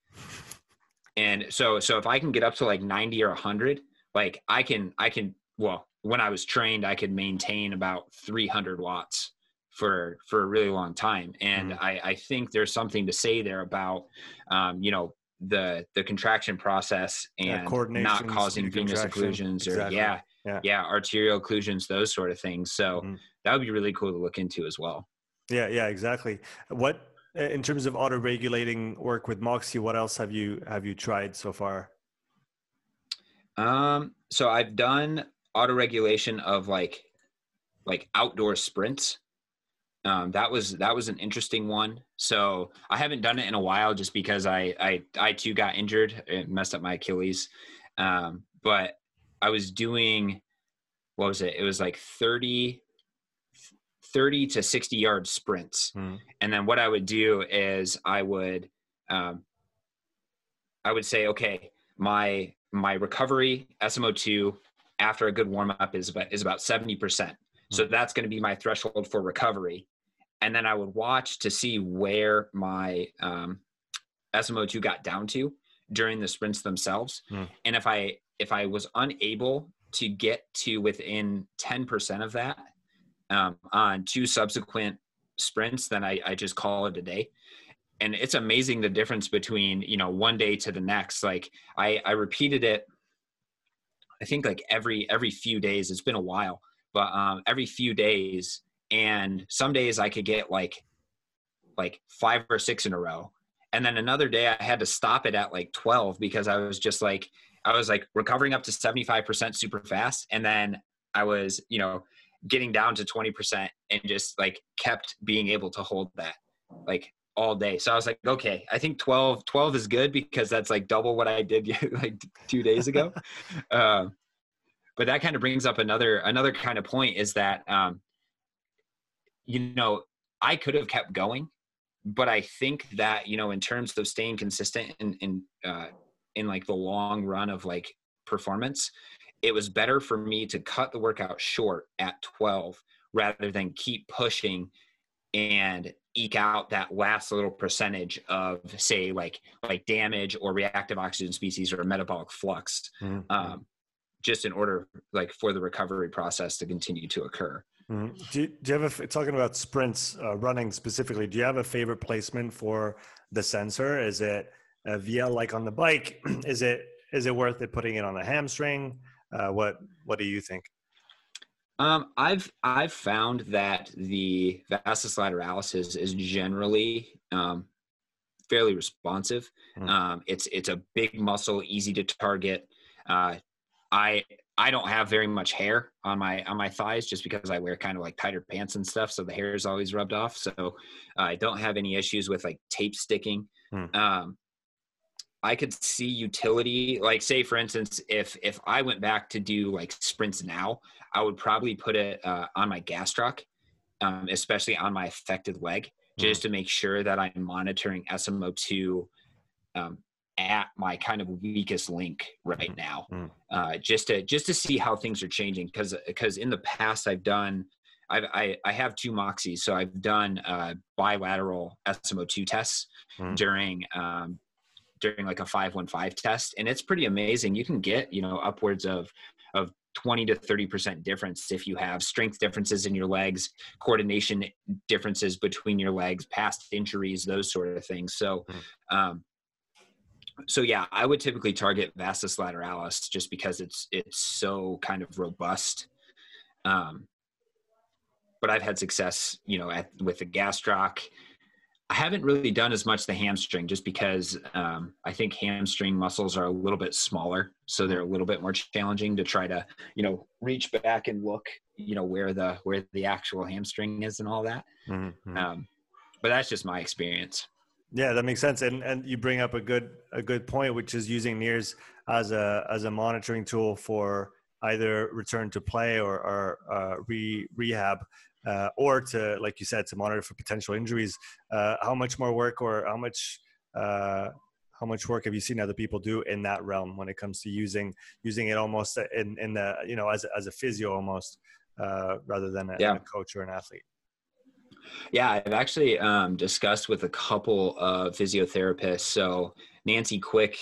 And so, so if I can get up to like 90 or 100, like I can, I can. Well, when I was trained, I could maintain about 300 watts for for a really long time and mm-hmm. I, I think there's something to say there about um, you know the the contraction process and yeah, not causing venous occlusions or exactly. yeah, yeah, yeah arterial occlusions those sort of things so mm-hmm. that would be really cool to look into as well yeah yeah exactly what in terms of auto regulating work with moxy what else have you have you tried so far um so i've done auto regulation of like like outdoor sprints um, that was that was an interesting one. So I haven't done it in a while, just because I I I too got injured, it messed up my Achilles. Um, but I was doing what was it? It was like 30, 30 to 60 yard sprints. Hmm. And then what I would do is I would um, I would say, okay, my my recovery SMO2 after a good warm up is about is about 70%. So hmm. that's going to be my threshold for recovery and then I would watch to see where my um, SMO2 got down to during the sprints themselves. Mm. And if I if I was unable to get to within 10% of that um, on two subsequent sprints, then I, I just call it a day. And it's amazing the difference between, you know, one day to the next. Like I, I repeated it, I think like every, every few days, it's been a while, but um, every few days, and some days i could get like like five or six in a row. And then another day i had to stop it at like 12 because i was just like i was like recovering up to 75% super fast. And then i was you know getting down to 20% and just like kept being able to hold that. Like all day. So i was like okay i think 12 12 is good because that's like double what i did like two days ago. Um, but that kind of brings up another another kind of point is that um, you know, I could have kept going, but I think that, you know, in terms of staying consistent in, in, uh, in like the long run of like performance, it was better for me to cut the workout short at 12 rather than keep pushing and eke out that last little percentage of say like like damage or reactive oxygen species or metabolic flux mm-hmm. um, just in order like for the recovery process to continue to occur Mm-hmm. Do, you, do you have a talking about sprints uh, running specifically? Do you have a favorite placement for the sensor? Is it a VL like on the bike? is it is it worth it putting it on the hamstring? Uh, what what do you think? Um, I've I've found that the vastus lateralis is is generally um, fairly responsive. Mm-hmm. Um, it's it's a big muscle, easy to target. Uh, I I don't have very much hair on my on my thighs just because I wear kind of like tighter pants and stuff, so the hair is always rubbed off. So uh, I don't have any issues with like tape sticking. Hmm. Um, I could see utility. Like, say for instance, if if I went back to do like sprints now, I would probably put it uh, on my gastroc, um, especially on my affected leg, mm-hmm. just to make sure that I'm monitoring SMO2 um, at my kind of weakest link right mm-hmm. now, mm-hmm. uh, just to just to see how things are changing. Because because in the past I've done. I've, I, I have two moxies, so I've done uh, bilateral SMO2 tests mm. during um, during like a 515 test and it's pretty amazing. You can get you know upwards of of 20 to 30% difference if you have strength differences in your legs coordination differences between your legs past injuries those sort of things. So hmm. um, so yeah i would typically target vastus lateralis just because it's it's so kind of robust. Um, but i've had success you know at, with the gastroc I haven't really done as much the hamstring just because um, I think hamstring muscles are a little bit smaller, so they're a little bit more challenging to try to you know reach back and look you know where the where the actual hamstring is and all that. Mm-hmm. Um, but that's just my experience. Yeah, that makes sense, and and you bring up a good a good point, which is using NIRS as a as a monitoring tool for either return to play or, or uh, re, rehab uh, or to, like you said, to monitor for potential injuries. Uh, how much more work or how much uh, how much work have you seen other people do in that realm when it comes to using using it almost in in the you know as as a physio almost uh, rather than a, yeah. a, coach or an athlete? Yeah, I've actually um, discussed with a couple of physiotherapists. So Nancy Quick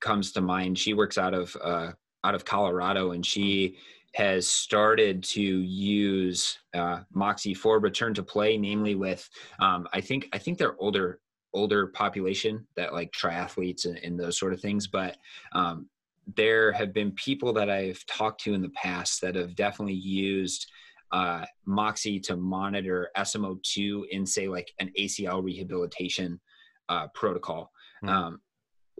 comes to mind. She works out of uh, out of Colorado, and she has started to use uh, Moxy for return to play, namely with um, I think I think they're older older population that like triathletes and, and those sort of things, but um, there have been people that I've talked to in the past that have definitely used uh, Moxy to monitor SMO2 in say like an ACL rehabilitation uh, protocol. Mm-hmm. Um,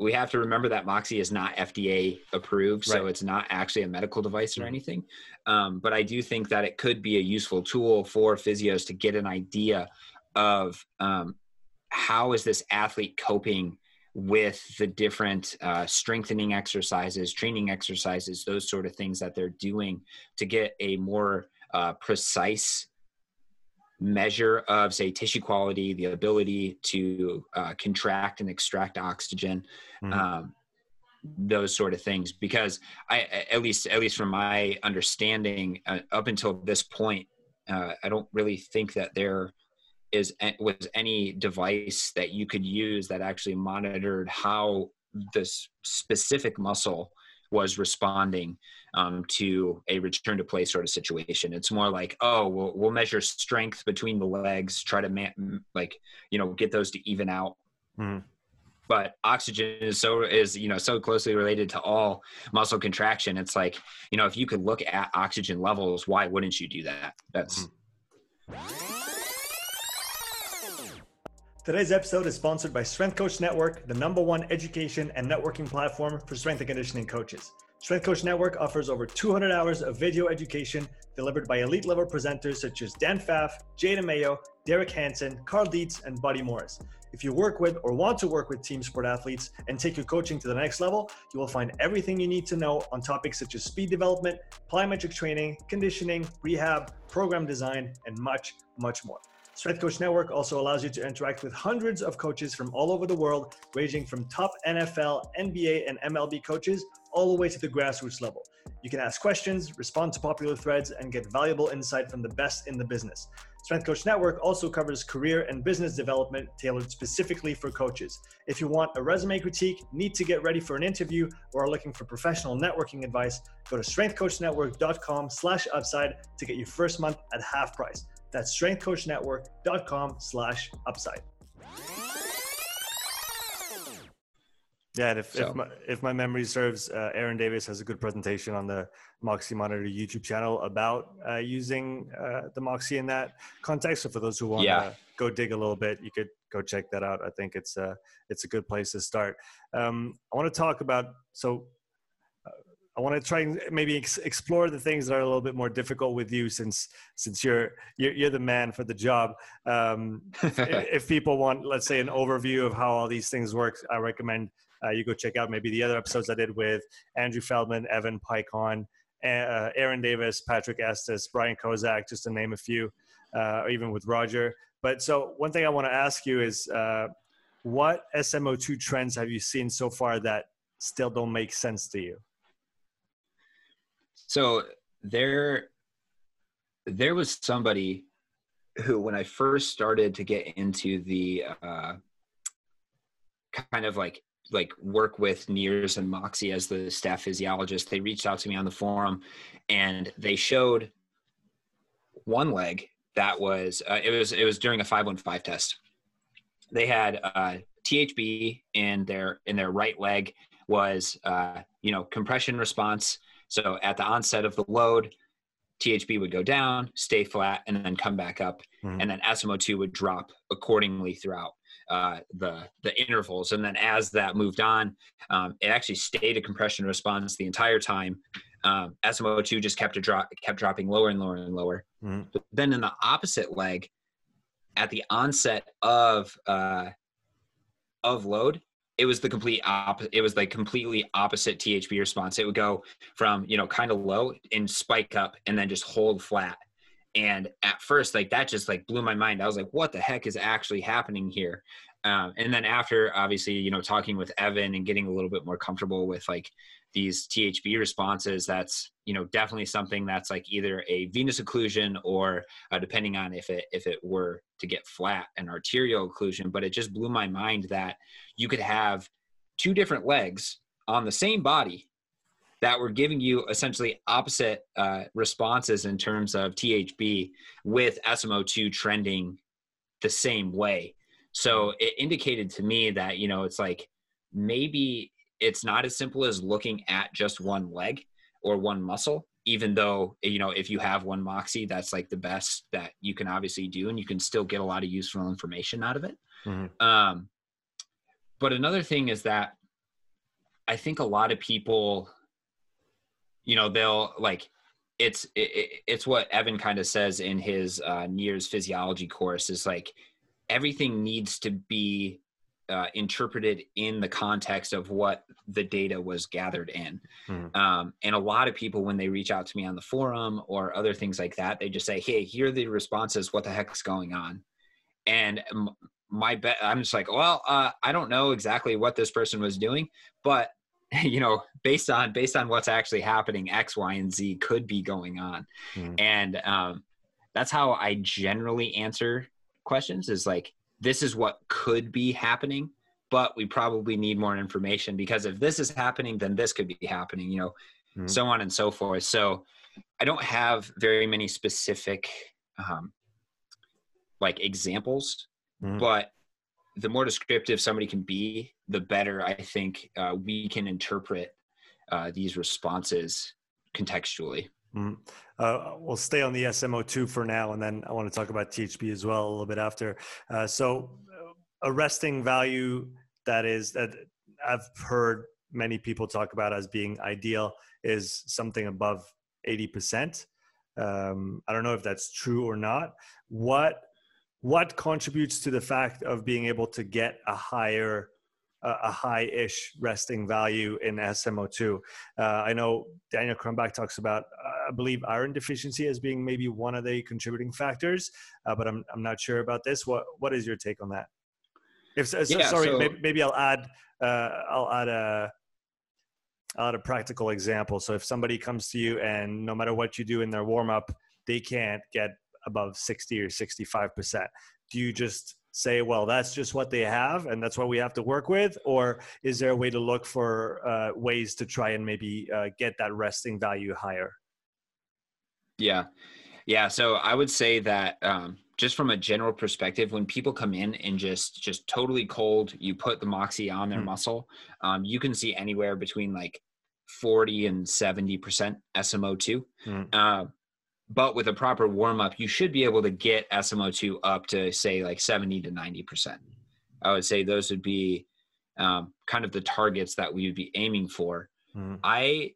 we have to remember that Moxy is not FDA approved, so right. it's not actually a medical device or mm-hmm. anything. Um, but I do think that it could be a useful tool for physios to get an idea of um, how is this athlete coping with the different uh, strengthening exercises, training exercises, those sort of things that they're doing to get a more uh, precise measure of say tissue quality the ability to uh, contract and extract oxygen mm-hmm. um, those sort of things because i at least at least from my understanding uh, up until this point uh, i don't really think that there is was any device that you could use that actually monitored how this specific muscle was responding um, to a return to play sort of situation. It's more like, oh, we'll, we'll measure strength between the legs, try to man, like, you know, get those to even out. Mm. But oxygen is so is you know so closely related to all muscle contraction. It's like you know if you could look at oxygen levels, why wouldn't you do that? That's. Mm. Today's episode is sponsored by Strength Coach Network, the number one education and networking platform for strength and conditioning coaches. Strength Coach Network offers over 200 hours of video education delivered by elite level presenters such as Dan Pfaff, Jay DeMayo, Derek Hansen, Cal Dietz, and Buddy Morris. If you work with or want to work with team sport athletes and take your coaching to the next level, you will find everything you need to know on topics such as speed development, plyometric training, conditioning, rehab, program design, and much, much more. Strength Coach Network also allows you to interact with hundreds of coaches from all over the world, ranging from top NFL, NBA, and MLB coaches all the way to the grassroots level. You can ask questions, respond to popular threads, and get valuable insight from the best in the business. Strength Coach Network also covers career and business development tailored specifically for coaches. If you want a resume critique, need to get ready for an interview, or are looking for professional networking advice, go to strengthcoachnetwork.com slash upside to get your first month at half price. That's strengthcoachnetwork.com slash upside. Yeah, and if, so. if, my, if my memory serves, uh, Aaron Davis has a good presentation on the Moxy Monitor YouTube channel about uh, using uh, the Moxy in that context. So for those who want yeah. to go dig a little bit, you could go check that out. I think it's a, uh, it's a good place to start. Um, I want to talk about, so I want to try and maybe ex- explore the things that are a little bit more difficult with you, since since you're you're, you're the man for the job. Um, if, if, people want, let's say, an overview of how all these things work, I recommend uh, you go check out maybe the other episodes I did with Andri Feldmann, Evan Peikon, uh, Aaron Davis, Patrick Estes, Brian Kozak, just to name a few, uh, or even with Roger. But so one thing I want to ask you is, uh, what SMO2 trends have you seen so far that still don't make sense to you? So there, there was somebody who, when I first started to get into the uh, kind of like like work with NIRS and Moxy as the staff physiologist, they reached out to me on the forum, and they showed one leg that was uh, it was it was during a 515 test. They had uh, THB in their in their right leg was uh, you know compression response. So at the onset of the load, THB would go down, stay flat, and then come back up, mm-hmm. and then SMO2 would drop accordingly throughout uh, the the intervals. And then as that moved on, um, it actually stayed a compression response the entire time. Um, SMO2 just kept a drop, kept dropping lower and lower and lower. Mm-hmm. But then in the opposite leg, at the onset of uh, of load, it was the complete opposite. It was like completely opposite THB response. It would go from you know kind of low and spike up, and then just hold flat. And at first, like that just like blew my mind. I was like, "What the heck is actually happening here?" Um, and then after, obviously, you know, talking with Evan and getting a little bit more comfortable with like these THB responses, that's you know definitely something that's like either a venous occlusion or uh, depending on if it if it were to get flat, an arterial occlusion. But it just blew my mind that you could have two different legs on the same body that were giving you essentially opposite uh, responses in terms of THB with SMO2 trending the same way. So it indicated to me that, you know, it's like maybe it's not as simple as looking at just one leg or one muscle, even though, you know, if you have one Moxy, that's like the best that you can obviously do and you can still get a lot of useful information out of it. Mm-hmm. Um, but another thing is that I think a lot of people, you know, they'll like, it's it, it's what Evan kind of says in his uh, NIRS physiology course is like everything needs to be uh, interpreted in the context of what the data was gathered in. Mm-hmm. Um, and a lot of people, when they reach out to me on the forum or other things like that, they just say, "Hey, here are the responses. What the heck's going on?" And my bet, I'm just like, "Well, uh, I don't know exactly what this person was doing, but." you know based on based on what's actually happening x y and z could be going on mm-hmm. and um, that's how i generally answer questions is like this is what could be happening but we probably need more information because if this is happening then this could be happening you know mm-hmm. so on and so forth so i don't have very many specific um, like examples mm-hmm. but the more descriptive somebody can be the better i think uh, we can interpret uh, these responses contextually Mm. Uh, we'll stay on the SMO2 for now, and then I want to talk about THB as well a little bit after. Uh, so, uh, a resting value that is that I've heard many people talk about as being ideal is something above 80%. Um, I don't know if that's true or not. What what contributes to the fact of being able to get a higher a high-ish resting value in SMO2. Uh, I know Daniel Crumbach talks about, uh, I believe, iron deficiency as being maybe one of the contributing factors, uh, but I'm I'm not sure about this. What what is your take on that? If so, yeah, sorry, so, maybe, maybe, I'll add uh, I'll add a I'll add a practical example. So if somebody comes to you and no matter what you do in their warm up, they can't get above 60 or 65 percent. Do you just say, well, that's just what they have and that's what we have to work with? Or is there a way to look for uh, ways to try and maybe uh, get that resting value higher? Yeah. Yeah. So I would say that um, just from a general perspective, when people come in and just just totally cold, you put the Moxy on their mm-hmm. muscle, um, you can see anywhere between like 40 and 70% SMO2. Mm-hmm. Uh, but with a proper warm up, you should be able to get SMO2 up to say like 70 to 90%. I would say those would be um, kind of the targets that we would be aiming for. Mm-hmm. I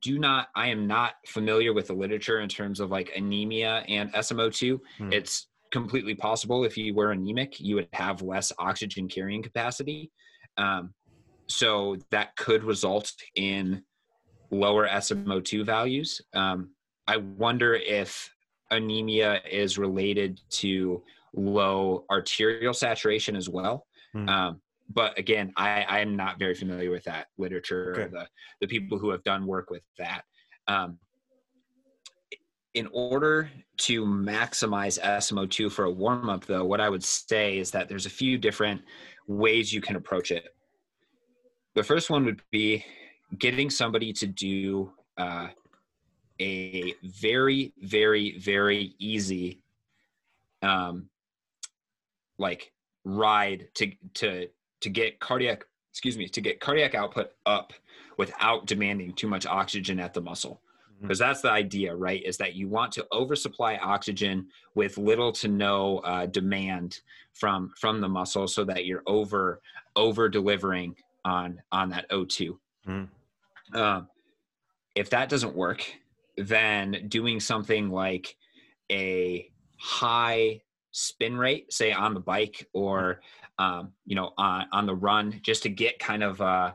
do not, I am not familiar with the literature in terms of like anemia and SMO2. Mm-hmm. It's completely possible if you were anemic, you would have less oxygen carrying capacity. Um, so that could result in lower SMO2 values. Um, I wonder if anemia is related to low arterial saturation as well. Mm. Um, but again, I, I am not very familiar with that literature okay. or the, the people who have done work with that. Um, in order to maximize SMO2 for a warm up, though, what I would say is that there's a few different ways you can approach it. The first one would be getting somebody to do uh, a very, very, very easy, um, like ride to to to get cardiac excuse me to get cardiac output up without demanding too much oxygen at the muscle because mm-hmm. that's the idea right is that you want to oversupply oxygen with little to no uh, demand from from the muscle so that you're over over delivering on on that o2 mm. Um, if that doesn't work then doing something like a high spin rate say on the bike or um, you know on, on the run just to get kind of uh,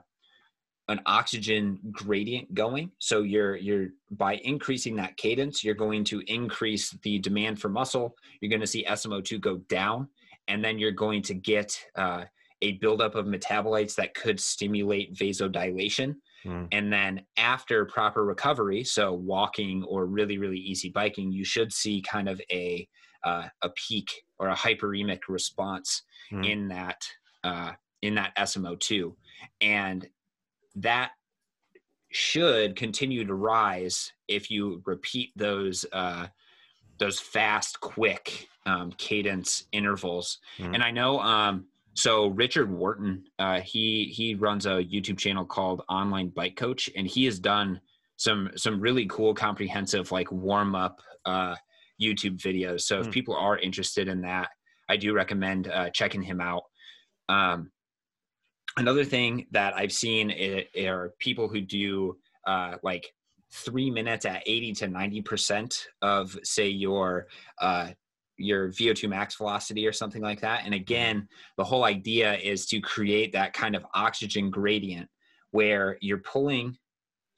an oxygen gradient going. So you're you're by increasing that cadence you're going to increase the demand for muscle. You're going to see smo2 go down and then you're going to get uh, a buildup of metabolites that could stimulate vasodilation mm. and then after proper recovery so walking or really really easy biking you should see kind of a uh, a peak or a hyperemic response mm. in that uh, in that smo2 and that should continue to rise if you repeat those uh, those fast, quick um, cadence intervals. Mm-hmm. And I know, um, so Richard Wharton, uh, he he runs a YouTube channel called Online Bike Coach, and he has done some some really cool, comprehensive like warm up uh, YouTube videos. So mm-hmm. if people are interested in that, I do recommend uh, checking him out. Um, another thing that I've seen are people who do uh, like three minutes at 80 to 90 percent of say your uh, your VO2 max velocity or something like that. And again, the whole idea is to create that kind of oxygen gradient where you're pulling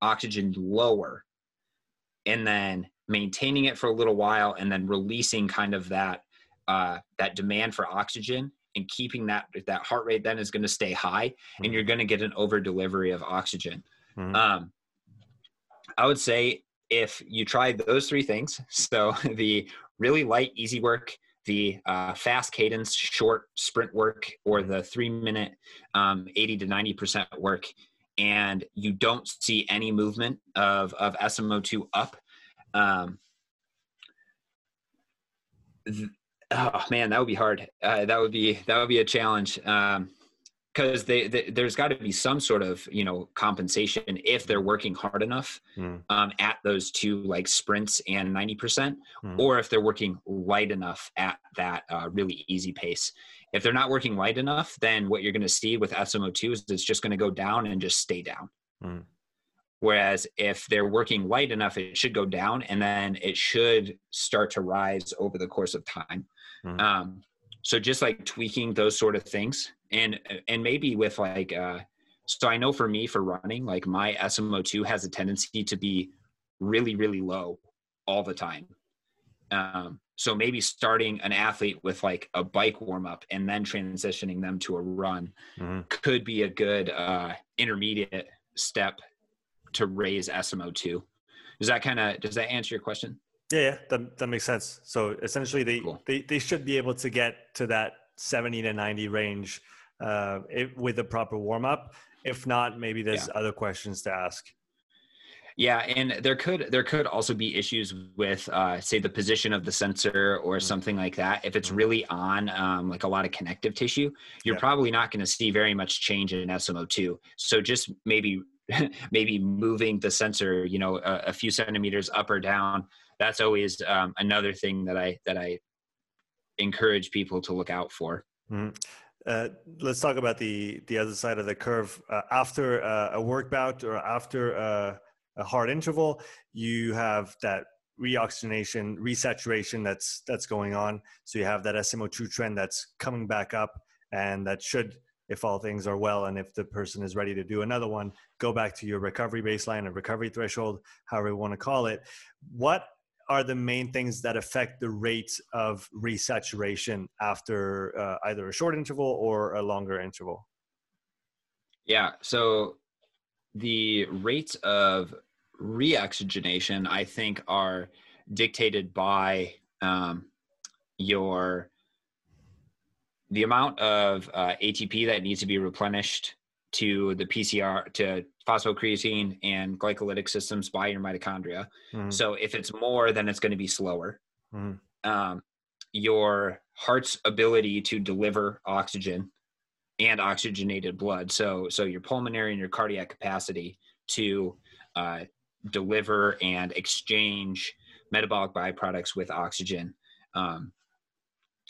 oxygen lower and then maintaining it for a little while and then releasing kind of that uh, that demand for oxygen and keeping that that heart rate then is going to stay high mm-hmm. and you're going to get an over delivery of oxygen mm-hmm. um, i would say if you try those three things so the really light easy work the uh, fast cadence short sprint work or the three minute um, 80 to 90 percent work and you don't see any movement of, of smo2 up um, th- oh man, that would be hard. Uh, that would be that would be a challenge because they, they, there's got to be some sort of you know compensation if they're working hard enough mm. um, at those two like sprints and 90% mm. or if they're working light enough at that uh, really easy pace if they're not working light enough then what you're going to see with smo2 is it's just going to go down and just stay down mm. Whereas if they're working light enough, it should go down and then it should start to rise over the course of time. Mm-hmm. Um, so just like tweaking those sort of things and and maybe with like uh so I know for me for running, like my SMO2 has a tendency to be really, really low all the time. Um, so maybe starting an athlete with like a bike warm up and then transitioning them to a run mm-hmm. could be a good uh, intermediate step to raise SMO2. Does that kind of does that answer your question? Yeah, yeah, that, that makes sense. So essentially, they, cool. they they should be able to get to that 70 to 90 range uh, with a proper warm up. If not, maybe there's yeah. other questions to ask. Yeah, and there could there could also be issues with uh, say the position of the sensor or mm-hmm. something like that. If it's mm-hmm. really on um, like a lot of connective tissue, you're yeah. probably not going to see very much change in SMO2. So just maybe maybe moving the sensor, you know, a, a few centimeters up or down that's always um, another thing that I that I encourage people to look out for. Mm-hmm. Uh, let's talk about the the other side of the curve. Uh, after uh, a workout or after uh, a hard interval, you have that reoxygenation, resaturation that's that's going on. So you have that SMO2 trend that's coming back up, and that should if all things are well and if the person is ready to do another one, go back to your recovery baseline or recovery threshold, however you want to call it. What are the main things that affect the rate of resaturation after uh, either a short interval or a longer interval? Yeah, so the rates of reoxygenation, I think, are dictated by um, your the amount of uh, ATP that needs to be replenished to the PCR to phosphocreatine and glycolytic systems by your mitochondria. Mm-hmm. So if it's more, then it's going to be slower. Mm-hmm. Um, your heart's ability to deliver oxygen and oxygenated blood. So so your pulmonary and your cardiac capacity to uh, deliver and exchange metabolic byproducts with oxygen. Um,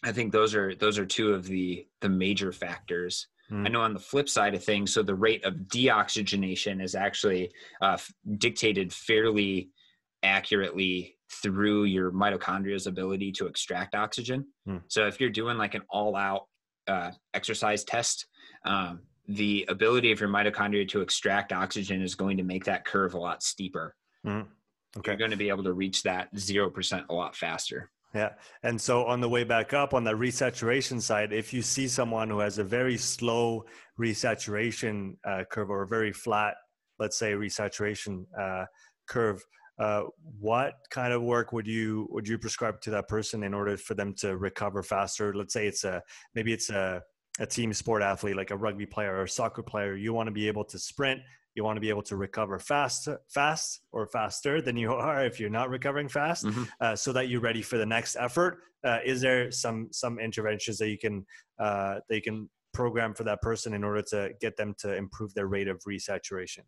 I think those are those are two of the the major factors. Mm. I know on the flip side of things, so the rate of deoxygenation is actually uh, dictated fairly accurately through your mitochondria's ability to extract oxygen. Mm. So if you're doing like an all-out uh, exercise test, um, the ability of your mitochondria to extract oxygen is going to make that curve a lot steeper. Mm. Okay. You're going to be able to reach that 0% a lot faster. Yeah. And so on the way back up on the resaturation side, if you see someone who has a very slow resaturation uh, curve or a very flat, let's say resaturation uh, curve, uh, what kind of work would you would you prescribe to that person in order for them to recover faster? Let's say it's a maybe it's a a team sport athlete like a rugby player or a soccer player. You want to be able to sprint you want to be able to recover fast, fast or faster than you are if you're not recovering fast, mm-hmm. uh, so that you're ready for the next effort. Uh, is there some some interventions that you can uh, that you can program for that person in order to get them to improve their rate of resaturation?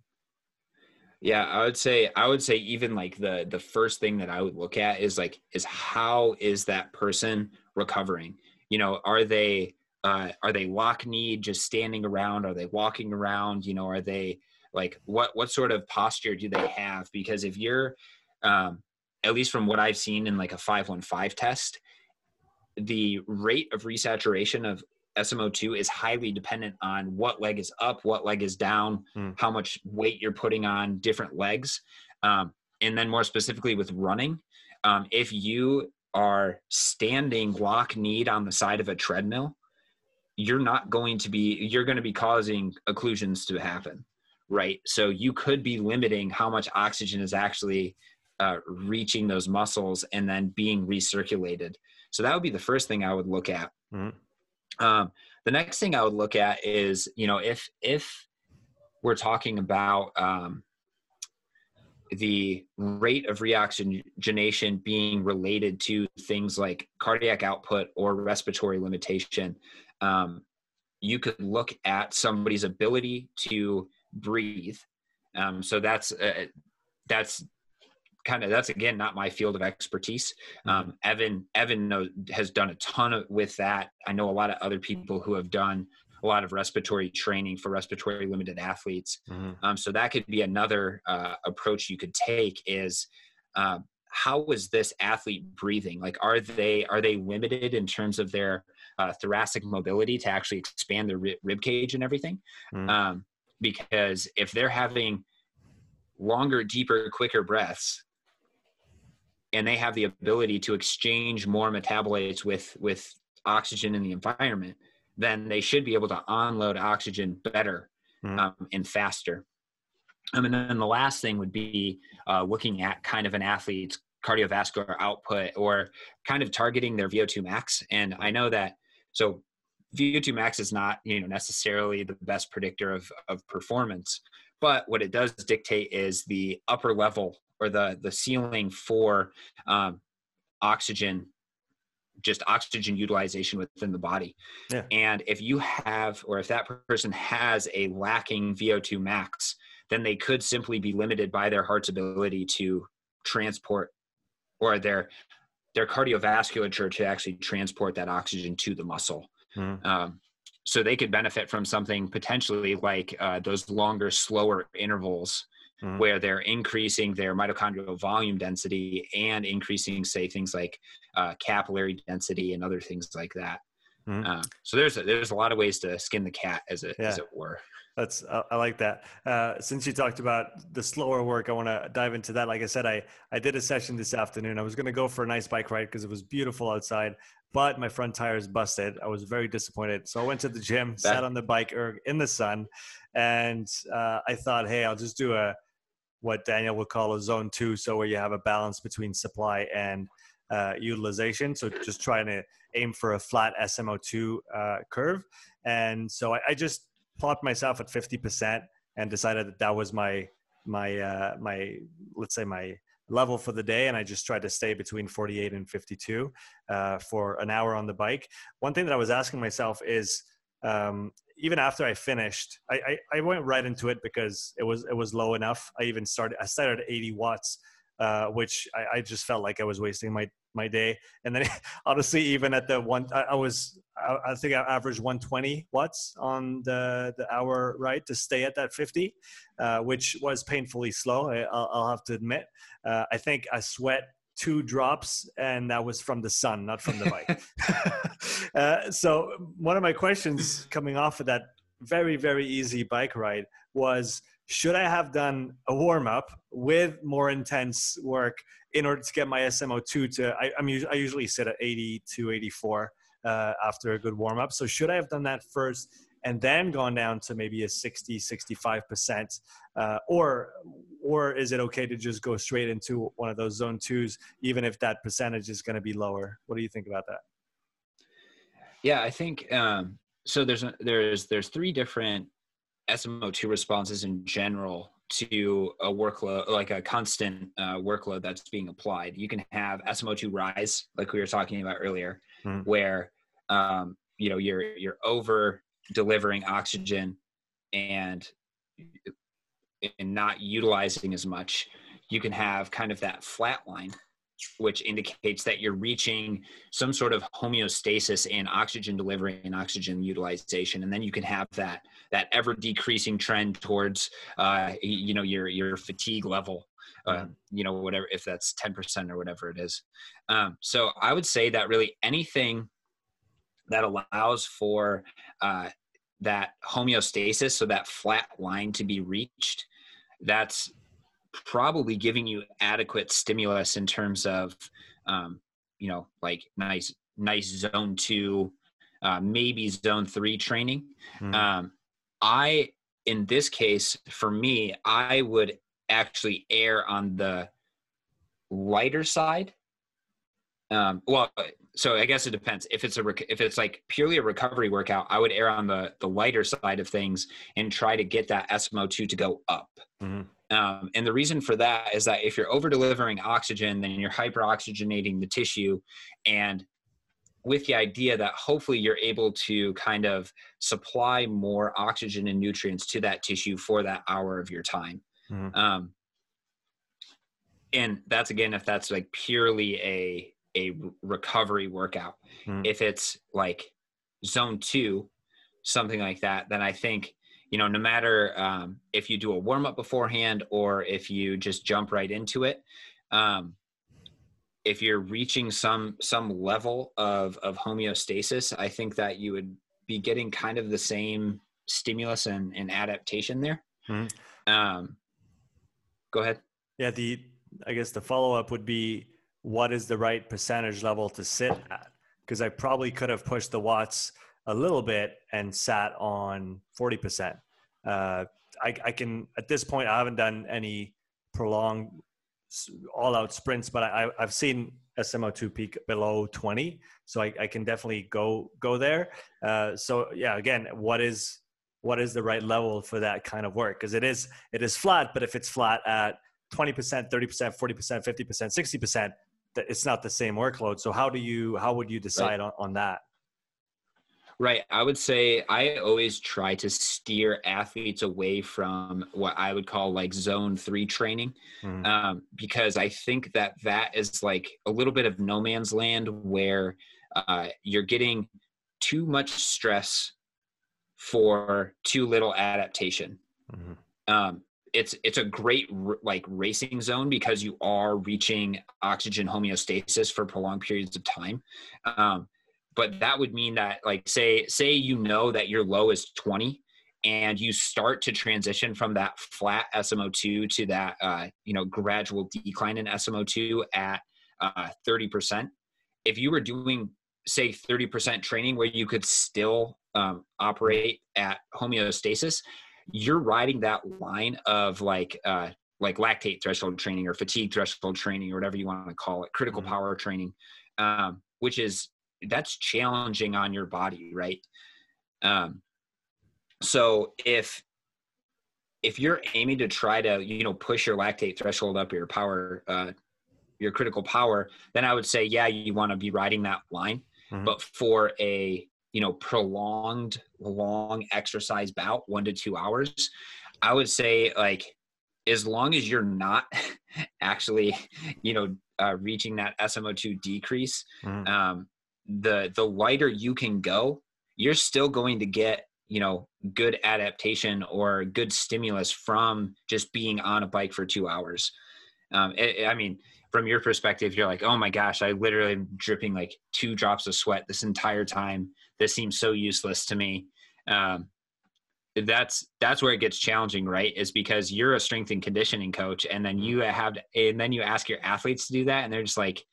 Yeah, I would say I would say even like the the first thing that I would look at is like is how is that person recovering? You know, are they uh, are they lock kneed just standing around? Are they walking around? You know, are they like what what sort of posture do they have? Because if you're um, at least from what i've seen in like a 515 test the rate of resaturation of smo2 is highly dependent on what leg is up what leg is down mm. how much weight you're putting on different legs. Um, and then more specifically with running um, if you are standing lock kneed on the side of a treadmill you're not going to be you're going to be causing occlusions to happen right? So you could be limiting how much oxygen is actually uh, reaching those muscles and then being recirculated. So that would be the first thing I would look at. Mm-hmm. Um, the next thing I would look at is, you know, if if we're talking about um, the rate of reoxygenation being related to things like cardiac output or respiratory limitation, um, you could look at somebody's ability to breathe. Um, so that's uh, that's kind of that's again not my field of expertise. Mm-hmm. Um, Evan Evan knows, has done a ton of with that. I know a lot of other people who have done a lot of respiratory training for respiratory limited athletes. Mm-hmm. Um, so that could be another uh, approach you could take is. Uh, how is this athlete breathing like are they are they limited in terms of their uh, thoracic mobility to actually expand their rib cage and everything mm. um, because if they're having longer, deeper, quicker breaths, and they have the ability to exchange more metabolites with with oxygen in the environment, then they should be able to unload oxygen better mm. um, and faster. Um, and then the last thing would be uh, looking at kind of an athlete's cardiovascular output or kind of targeting their VO2 max. And I know that so VO2 max is not you know necessarily the best predictor of of performance, but what it does dictate is the upper level or the the ceiling for um, oxygen just oxygen utilization within the body. Yeah. And if you have, or if that person has a lacking VO2 max, then they could simply be limited by their heart's ability to transport or their their cardiovasculature to actually transport that oxygen to the muscle. Mm-hmm. Um, so they could benefit from something potentially like uh, those longer, slower intervals mm-hmm. where they're increasing their mitochondrial volume density and increasing, say, things like uh, capillary density and other things like that. Mm-hmm. Uh, so there's a, there's a lot of ways to skin the cat, as it yeah. as it were. That's I, I like that. Uh, since you talked about the slower work, I want to dive into that. Like I said, I I did a session this afternoon. I was going to go for a nice bike ride because it was beautiful outside, but my front tires busted. I was very disappointed. So I went to the gym, that- sat on the bike er, in the sun, and uh, I thought, hey, I'll just do a what Daniel would call a zone two, so where you have a balance between supply and uh, utilization. So just trying to aim for a flat SMO2 uh, curve. And so I, I, just plopped myself at 50% and decided that that was my my uh, my let's say my level for the day. And i just tried to stay between 48 and 52 uh, for an hour on the bike. One thing that i was asking myself is um, even after i finished I, I, I, went right into it because it was it was low enough. I even started i started at 80 watts uh, which I, I, just felt like I was wasting my my day. And then honestly, even at the one, I, I was I, I, think I averaged 120 watts on the the hour ride to stay at that 50, uh, which was painfully slow. I, will have to admit. Uh, I think I sweat two drops and that was from the sun not from the bike uh, so one of my questions coming off of that very very easy bike ride was should I have done a warm up with more intense work in order to get my SMO2 to? I, I'm I usually sit at 80 to 84 uh, after a good warm up. So should I have done that first and then gone down to maybe a 60 65 percent, uh, or or is it okay to just go straight into one of those zone twos, even if that percentage is going to be lower? What do you think about that? Yeah, I think um, so. There's there's there's three different SMO2 responses in general to a workload, like a constant uh, workload that's being applied. You can have SMO2 rise, like we were talking about earlier, mm. where um, you know you're you're over delivering oxygen and and not utilizing as much. You can have kind of that flat line which indicates that you're reaching some sort of homeostasis in oxygen delivery and oxygen utilization. And then you can have that that ever decreasing trend towards uh, you know your your fatigue level uh, you know whatever if that's 10% or whatever it is. Um, so i would say that really anything that allows for uh, that homeostasis so that flat line to be reached that's probably giving you adequate stimulus in terms of um, you know like nice nice zone two uh, maybe zone three training mm. um, i in this case for me i would actually err on the lighter side um, well so i guess it depends if it's a rec- if it's like purely a recovery workout i would err on the the lighter side of things and try to get that smo2 to go up mm-hmm. Um, and the reason for that is that if you're over delivering oxygen, then you're hyperoxygenating the tissue. And with the idea that hopefully you're able to kind of supply more oxygen and nutrients to that tissue for that hour of your time. Mm-hmm. Um, and that's again, if that's like purely a, a recovery workout. Mm-hmm. If it's like zone two, something like that, then I think you know, no matter um, if you do a warm up beforehand or if you just jump right into it, um, if you're reaching some some level of of homeostasis, I think that you would be getting kind of the same stimulus and, and adaptation there. Mm-hmm. Um, go ahead. Yeah, the I guess the follow up would be what is the right percentage level to sit at? Because I probably could have pushed the watts a little bit and sat on 40%. Uh, I, I, can, at this point, I haven't done any prolonged all out sprints, but I, I've seen SMO2 peak below 20. So I, I can definitely go, go there. Uh, so yeah, again, what is, what is the right level for that kind of work? Cause it is, it is flat, but if it's flat at 20%, 30%, 40%, 50%, 60%, it's not the same workload. So how do you, how would you decide right. on, on that? Right. I would say I always try to steer athletes away from what I would call like zone three training mm. um, because I think that that is like a little bit of no man's land where uh, you're getting too much stress for too little adaptation. Mm-hmm. Um, it's it's a great like racing zone because you are reaching oxygen homeostasis for prolonged periods of time. Um, but that would mean that like say say you know that your low is 20 and you start to transition from that flat SMO2 to that uh, you know gradual decline in SMO2 at uh, 30%. If you were doing say 30% training where you could still um, operate at homeostasis, you're riding that line of like uh, like lactate threshold training or fatigue threshold training or whatever you want to call it, critical mm-hmm. power training, um, which is that's challenging on your body, right? Um, so if if you're aiming to try to you know push your lactate threshold up your power uh, your critical power then i would say yeah you want to be riding that line mm-hmm. but for a you know prolonged long exercise bout one to two hours i would say like as long as you're not actually you know uh, reaching that smo2 decrease mm-hmm. um, the the lighter you can go you're still going to get you know good adaptation or good stimulus from just being on a bike for two hours. Um, it, i mean from your perspective you're like oh my gosh i literally am dripping like two drops of sweat this entire time. This seems so useless to me. Um, that's that's where it gets challenging right? Is because you're a strength and conditioning coach and then you have to, and then you ask your athletes to do that and they're just like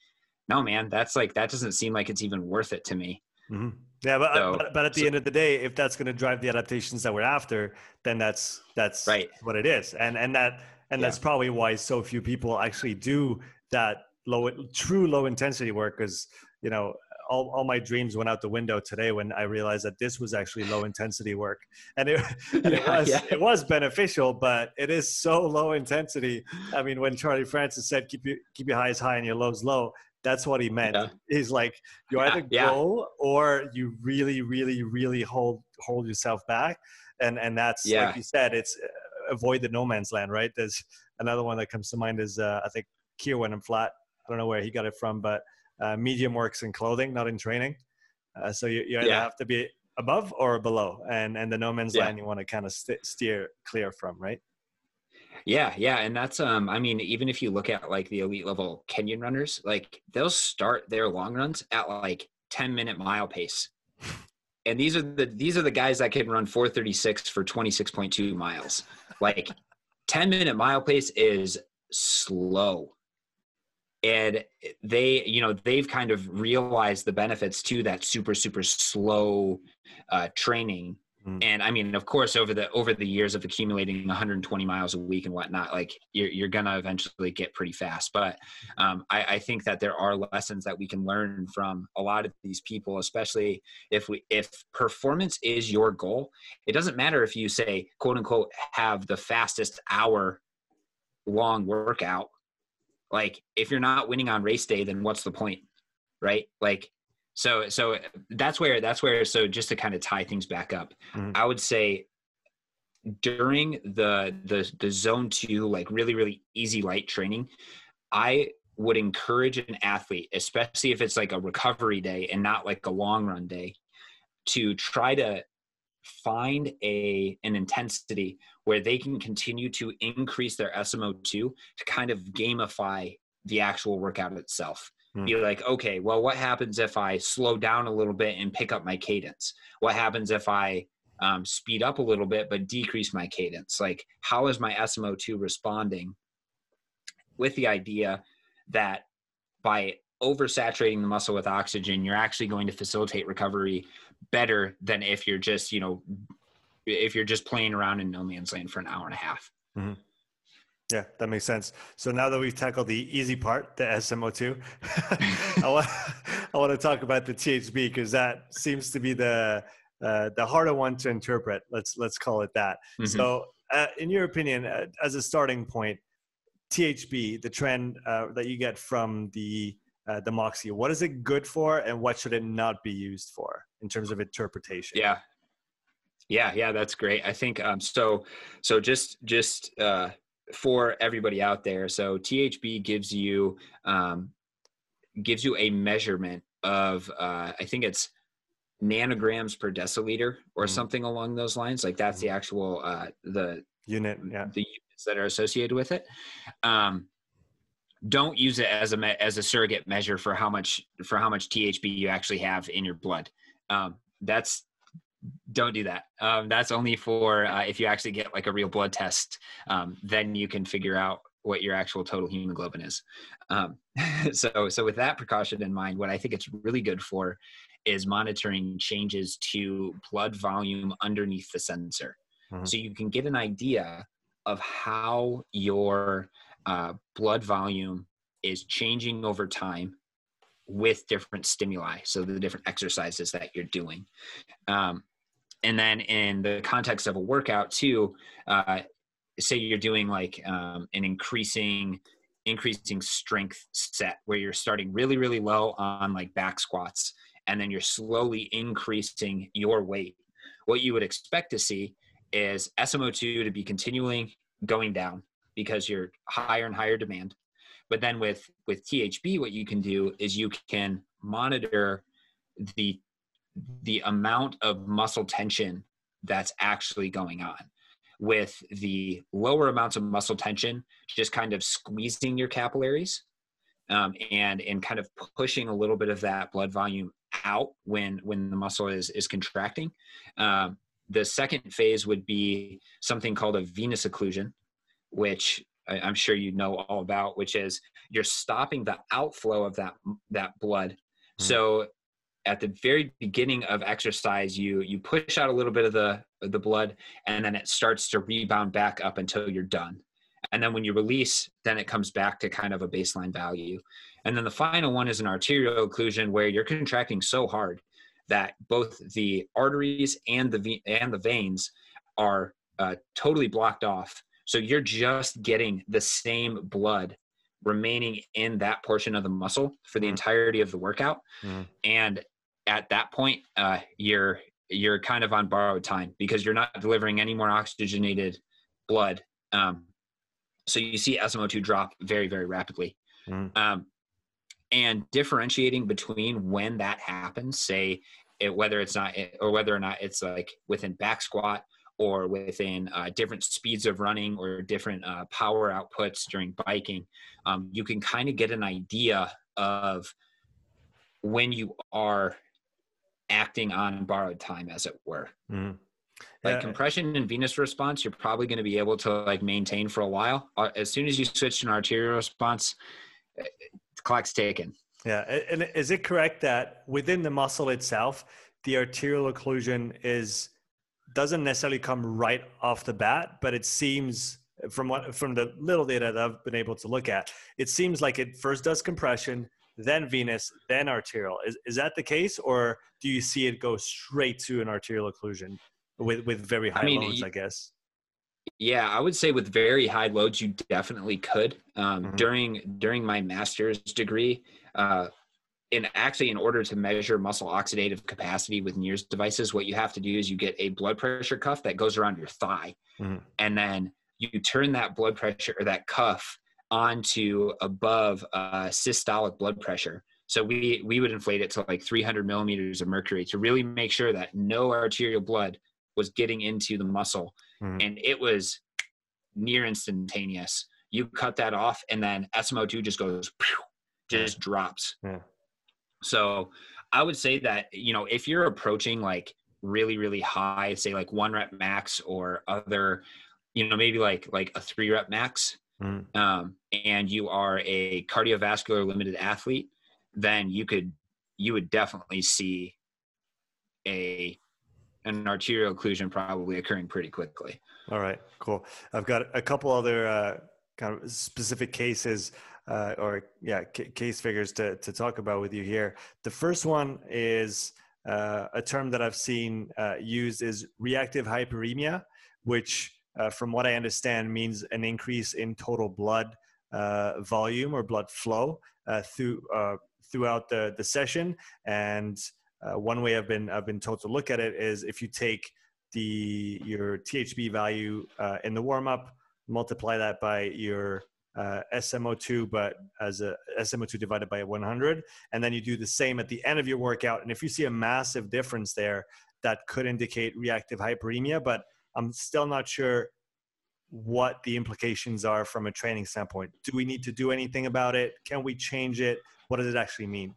no man that's like that doesn't seem like it's even worth it to me mm-hmm. Yeah, but, so, but, but at the so, end of the day, if that's going to drive the adaptations that we're after, then that's that's right. what it is, and and that and yeah. that's probably why so few people actually do that low, true low intensity work. Because you know, all, all my dreams went out the window today when I realized that this was actually low intensity work, and it and it was yeah. it was beneficial, but it is so low intensity. I mean, when Charlie Francis said keep you keep your highs high and your lows low, that's what he meant. Yeah. He's like, you either yeah, go or you really, really, really hold hold yourself back, and and that's yeah. like you said, it's uh, avoid the no man's land, right? There's another one that comes to mind is uh, I think Kierwin and Flat. I don't know where he got it from, but uh, medium works in clothing, not in training. Uh, so you, you either have to be above or below, and and the no man's land you want to kind of st- steer clear from, right? Yeah, yeah, and that's um I mean even if you look at like the elite level Kenyan runners, like they'll start their long runs at like 10 minute mile pace. And these are the these are the guys that can run 436 for 26.2 miles. Like 10 minute mile pace is slow. And they, you know, they've kind of realized the benefits to that super super slow uh, training. And I mean, of course, over the over the years of accumulating 120 miles a week and whatnot, like you're you're gonna eventually get pretty fast. But um, I, I think that there are lessons that we can learn from a lot of these people, especially if we if performance is your goal. It doesn't matter if you say quote unquote have the fastest hour long workout. Like if you're not winning on race day, then what's the point, right? Like so so that's where that's where so just to kind of tie things back up mm-hmm. i would say during the the the zone 2 like really really easy light training i would encourage an athlete especially if it's like a recovery day and not like a long run day to try to find a an intensity where they can continue to increase their SMO2 to kind of gamify the actual workout itself mm. be like okay well what happens if i slow down a little bit and pick up my cadence what happens if i um, speed up a little bit but decrease my cadence like how is my smo2 responding with the idea that by oversaturating the muscle with oxygen you're actually going to facilitate recovery better than if you're just you know if you're just playing around in no man's land for an hour and a half mm-hmm. Yeah, that makes sense. So now that we've tackled the easy part, the SMO2, I want I want to talk about the THB because that seems to be the uh, the harder one to interpret. Let's let's call it that. Mm-hmm. So, uh, in your opinion, uh, as a starting point, THB, the trend uh, that you get from the uh, the Moxy, what is it good for, and what should it not be used for in terms of interpretation? Yeah, yeah, yeah, that's great. I think um, so. So just just uh, for everybody out there. So THB gives you um, gives you a measurement of uh, I think it's nanograms per deciliter or mm something along those lines. Like that's mm the actual uh, the unit, yeah. the units that are associated with it. Um, don't use it as a me- as a surrogate measure for how much for how much THB you actually have in your blood. Um, that's don't do that. Um, that's only for uh, if you actually get like a real blood test. Um, then you can figure out what your actual total hemoglobin is. Um, so so with that precaution in mind, what I think it's really good for is monitoring changes to blood volume underneath the sensor. Mm-hmm. So you can get an idea of how your uh, blood volume is changing over time with different stimuli. So the different exercises that you're doing. Um, and then in the context of a workout too, uh, say you're doing like um, an increasing increasing strength set where you're starting really really low on like back squats and then you're slowly increasing your weight what you would expect to see is smo2 to be continuing going down because you're higher and higher demand. But then with with THB, what you can do is you can monitor the the amount of muscle tension that's actually going on. With the lower amounts of muscle tension just kind of squeezing your capillaries um, and and kind of pushing a little bit of that blood volume out when when the muscle is is contracting. Um, the second phase would be something called a venous occlusion which I, am sure you know all about, which is you're stopping the outflow of that that blood. Mm-hmm. So at the very beginning of exercise, you you push out a little bit of the of the blood, and then it starts to rebound back up until you're done. And then when you release, then it comes back to kind of a baseline value. And then the final one is an arterial occlusion where you're contracting so hard that both the arteries and the and the veins are uh, totally blocked off so you're just getting the same blood remaining in that portion of the muscle for the mm. entirety of the workout. Mm. And at that point, uh, you're you're kind of on borrowed time because you're not delivering any more oxygenated blood. Um, so you see SMO2 drop very, very rapidly. Mm. Um, and differentiating between when that happens, say it, whether it's not or whether or not it's like within back squat or within uh, different speeds of running or different uh, power outputs during biking, um, you can kind of get an idea of when you are acting on borrowed time, as it were. Mm-hmm. Like yeah. compression and venous response, you're probably going to be able to like maintain for a while. Uh, as soon as you switch to an arterial response, the eh, clock's taken. Yeah, and is it correct that within the muscle itself, the arterial occlusion is doesn't necessarily come right off the bat, but it seems from what from the little data that I've been able to look at, it seems like it first does compression, then venous, then arterial. Is is that the case, or do you see it go straight to an arterial occlusion with with very high I mean, loads? I guess. Yeah, I would say with very high loads, you definitely could. Um, mm-hmm. During during my master's degree, uh, in actually in order to measure muscle oxidative capacity with NIRS devices, what you have to do is you get a blood pressure cuff that goes around your thigh, mm-hmm. and then you turn that blood pressure or that cuff onto above uh, systolic blood pressure. So we we would inflate it to like 300 millimeters of mercury to really make sure that no arterial blood was getting into the muscle, mm-hmm. and it was near instantaneous. You cut that off, and then SMO2 just goes, just drops. Yeah. So I would say that, you know, if you're approaching like really, really high, say like one rep max or other, you know, maybe like like a three rep max, mm. um, and you are a cardiovascular limited athlete, then you could you would definitely see a an arterial occlusion probably occurring pretty quickly. All right, cool. I've got a couple other uh, kind of specific cases uh, or yeah, c- case figures to, to talk about with you here. The first one is uh, a term that I've seen uh, used is reactive hyperemia, which uh, from what I understand means an increase in total blood uh, volume or blood flow uh, through throughout the, the session. And one way I've been I've been told to look at it is if you take the your THB value in the warm up, multiply that by your uh, SMO2, but as a SMO2 divided by 100. And then you do the same at the end of your workout. And if you see a massive difference there, that could indicate reactive hyperemia, but I'm still not sure what the implications are from a training standpoint. Do we need to do anything about it? Can we change it? What does it actually mean?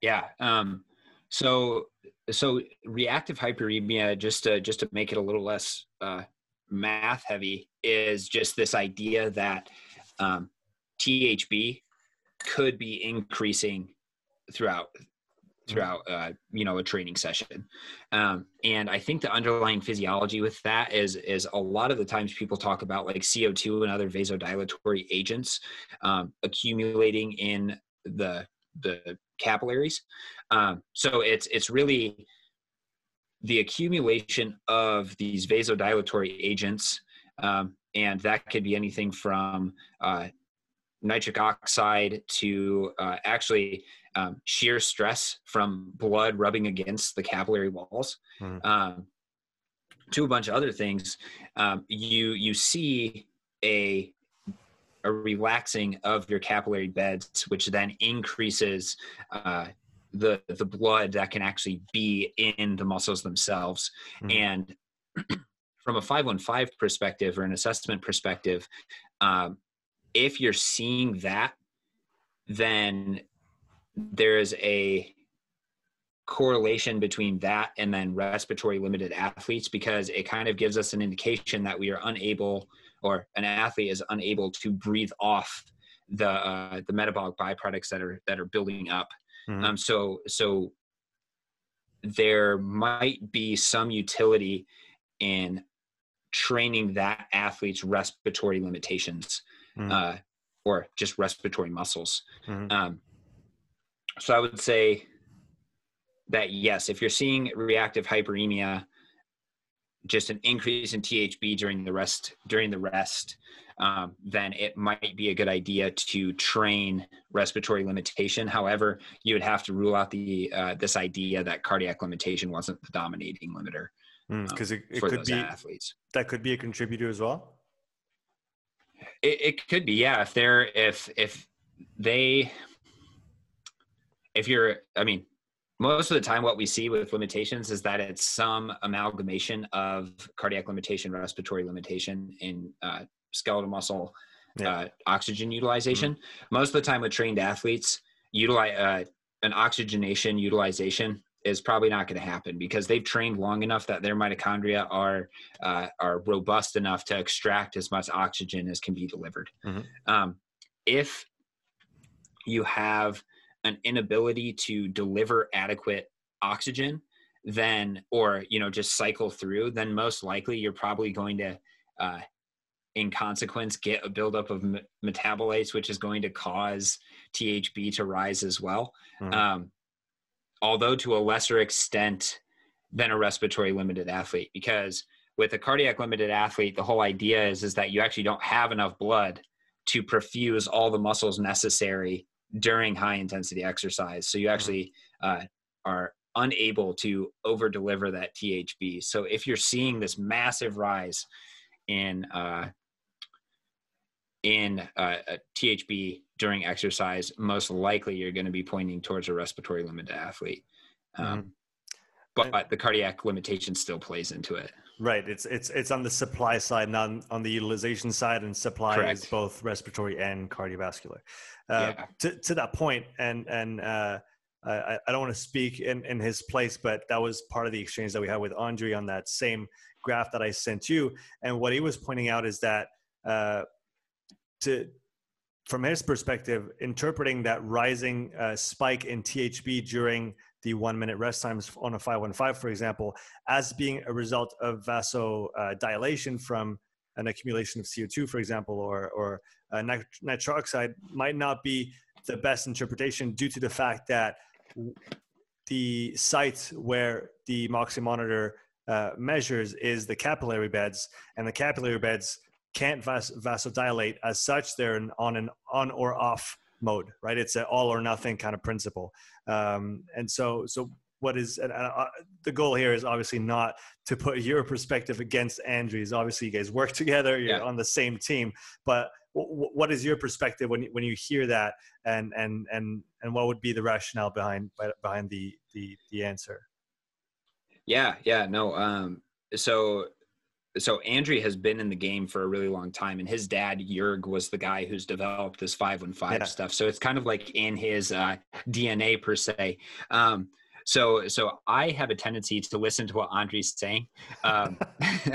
Yeah. Um, so so reactive hyperemia, just to just to make it a little less uh, math heavy, is just this idea that um, THB could be increasing throughout throughout uh, you know a training session. Um, and i think the underlying physiology with that is is a lot of the times people talk about like co2 and other vasodilatory agents um, accumulating in the the capillaries. Um, so it's it's really the accumulation of these vasodilatory agents um, and that could be anything from uh, nitric oxide to uh, actually um, shear stress from blood rubbing against the capillary walls mm-hmm. um, to a bunch of other things um, you you see a a relaxing of your capillary beds which then increases uh, the the blood that can actually be in the muscles themselves mm-hmm. and from a 515 perspective or an assessment perspective um, if you're seeing that then there is a correlation between that and then respiratory limited athletes because it kind of gives us an indication that we are unable or an athlete is unable to breathe off the uh, the metabolic byproducts that are that are building up mm-hmm. um, so so there might be some utility in training that athlete's respiratory limitations mm-hmm. uh, or just respiratory muscles mm-hmm. um, so I would say that yes, if you're seeing reactive hyperemia, just an increase in THB during the rest during the rest, um, then it might be a good idea to train respiratory limitation. However, you would have to rule out the uh, this idea that cardiac limitation wasn't the dominating limiter because mm, um, it, it could be athletes. That could be a contributor as well. It, it could be, yeah. If they're if if they if you're, I mean, most of the time what we see with limitations is that it's some amalgamation of cardiac limitation, respiratory limitation, in uh, skeletal muscle yeah. uh, oxygen utilization. Mm-hmm. Most of the time with trained athletes, utilize uh, an oxygenation utilization is probably not going to happen because they've trained long enough that their mitochondria are uh, are robust enough to extract as much oxygen as can be delivered. Mm-hmm. Um, if you have an inability to deliver adequate oxygen then or you know just cycle through then most likely you're probably going to uh, in consequence get a buildup of metabolites which is going to cause thb to rise as well mm-hmm. um, although to a lesser extent than a respiratory limited athlete because with a cardiac limited athlete the whole idea is is that you actually don't have enough blood to perfuse all the muscles necessary during high intensity exercise. So you mm-hmm. actually uh, are unable to over deliver that THB. So if you're seeing this massive rise in uh, in uh, THB during exercise, most likely you're going to be pointing towards a respiratory limited athlete. Um, mm-hmm. But the cardiac limitation still plays into it. Right. It's it's it's on the supply side, not on the utilization side, and supply Correct. is both respiratory and cardiovascular. Uh, yeah. to, to that point, and and uh, I, I don't want to speak in, in his place, but that was part of the exchange that we had with Andri on that same graph that I sent you. And what he was pointing out is that uh, to from his perspective, interpreting that rising uh, spike in THB during the one minute rest times on a 515, for example, as being a result of vasodilation uh, from an accumulation of CO2, for example, or, or uh, nitric oxide might not be the best interpretation due to the fact that the site where the Moxy monitor uh, measures is the capillary beds, and the capillary beds can't vas- vasodilate as such. They're on an on or off mode, right? It's an all or nothing kind of principle. Um, and so, so what is and, uh, the goal here is obviously not to put your perspective against Andri's. Obviously, you guys work together; you're yeah. on the same team. But w- what is your perspective when you, when you hear that, and and and and what would be the rationale behind behind the the the answer? Yeah, yeah, no. Um, so so Andri has been in the game for a really long time, and his dad Jurg was the guy who's developed this five one five stuff. So it's kind of like in his uh, DNA per se. Um, so so I have a tendency to listen to what Andri's saying. Um,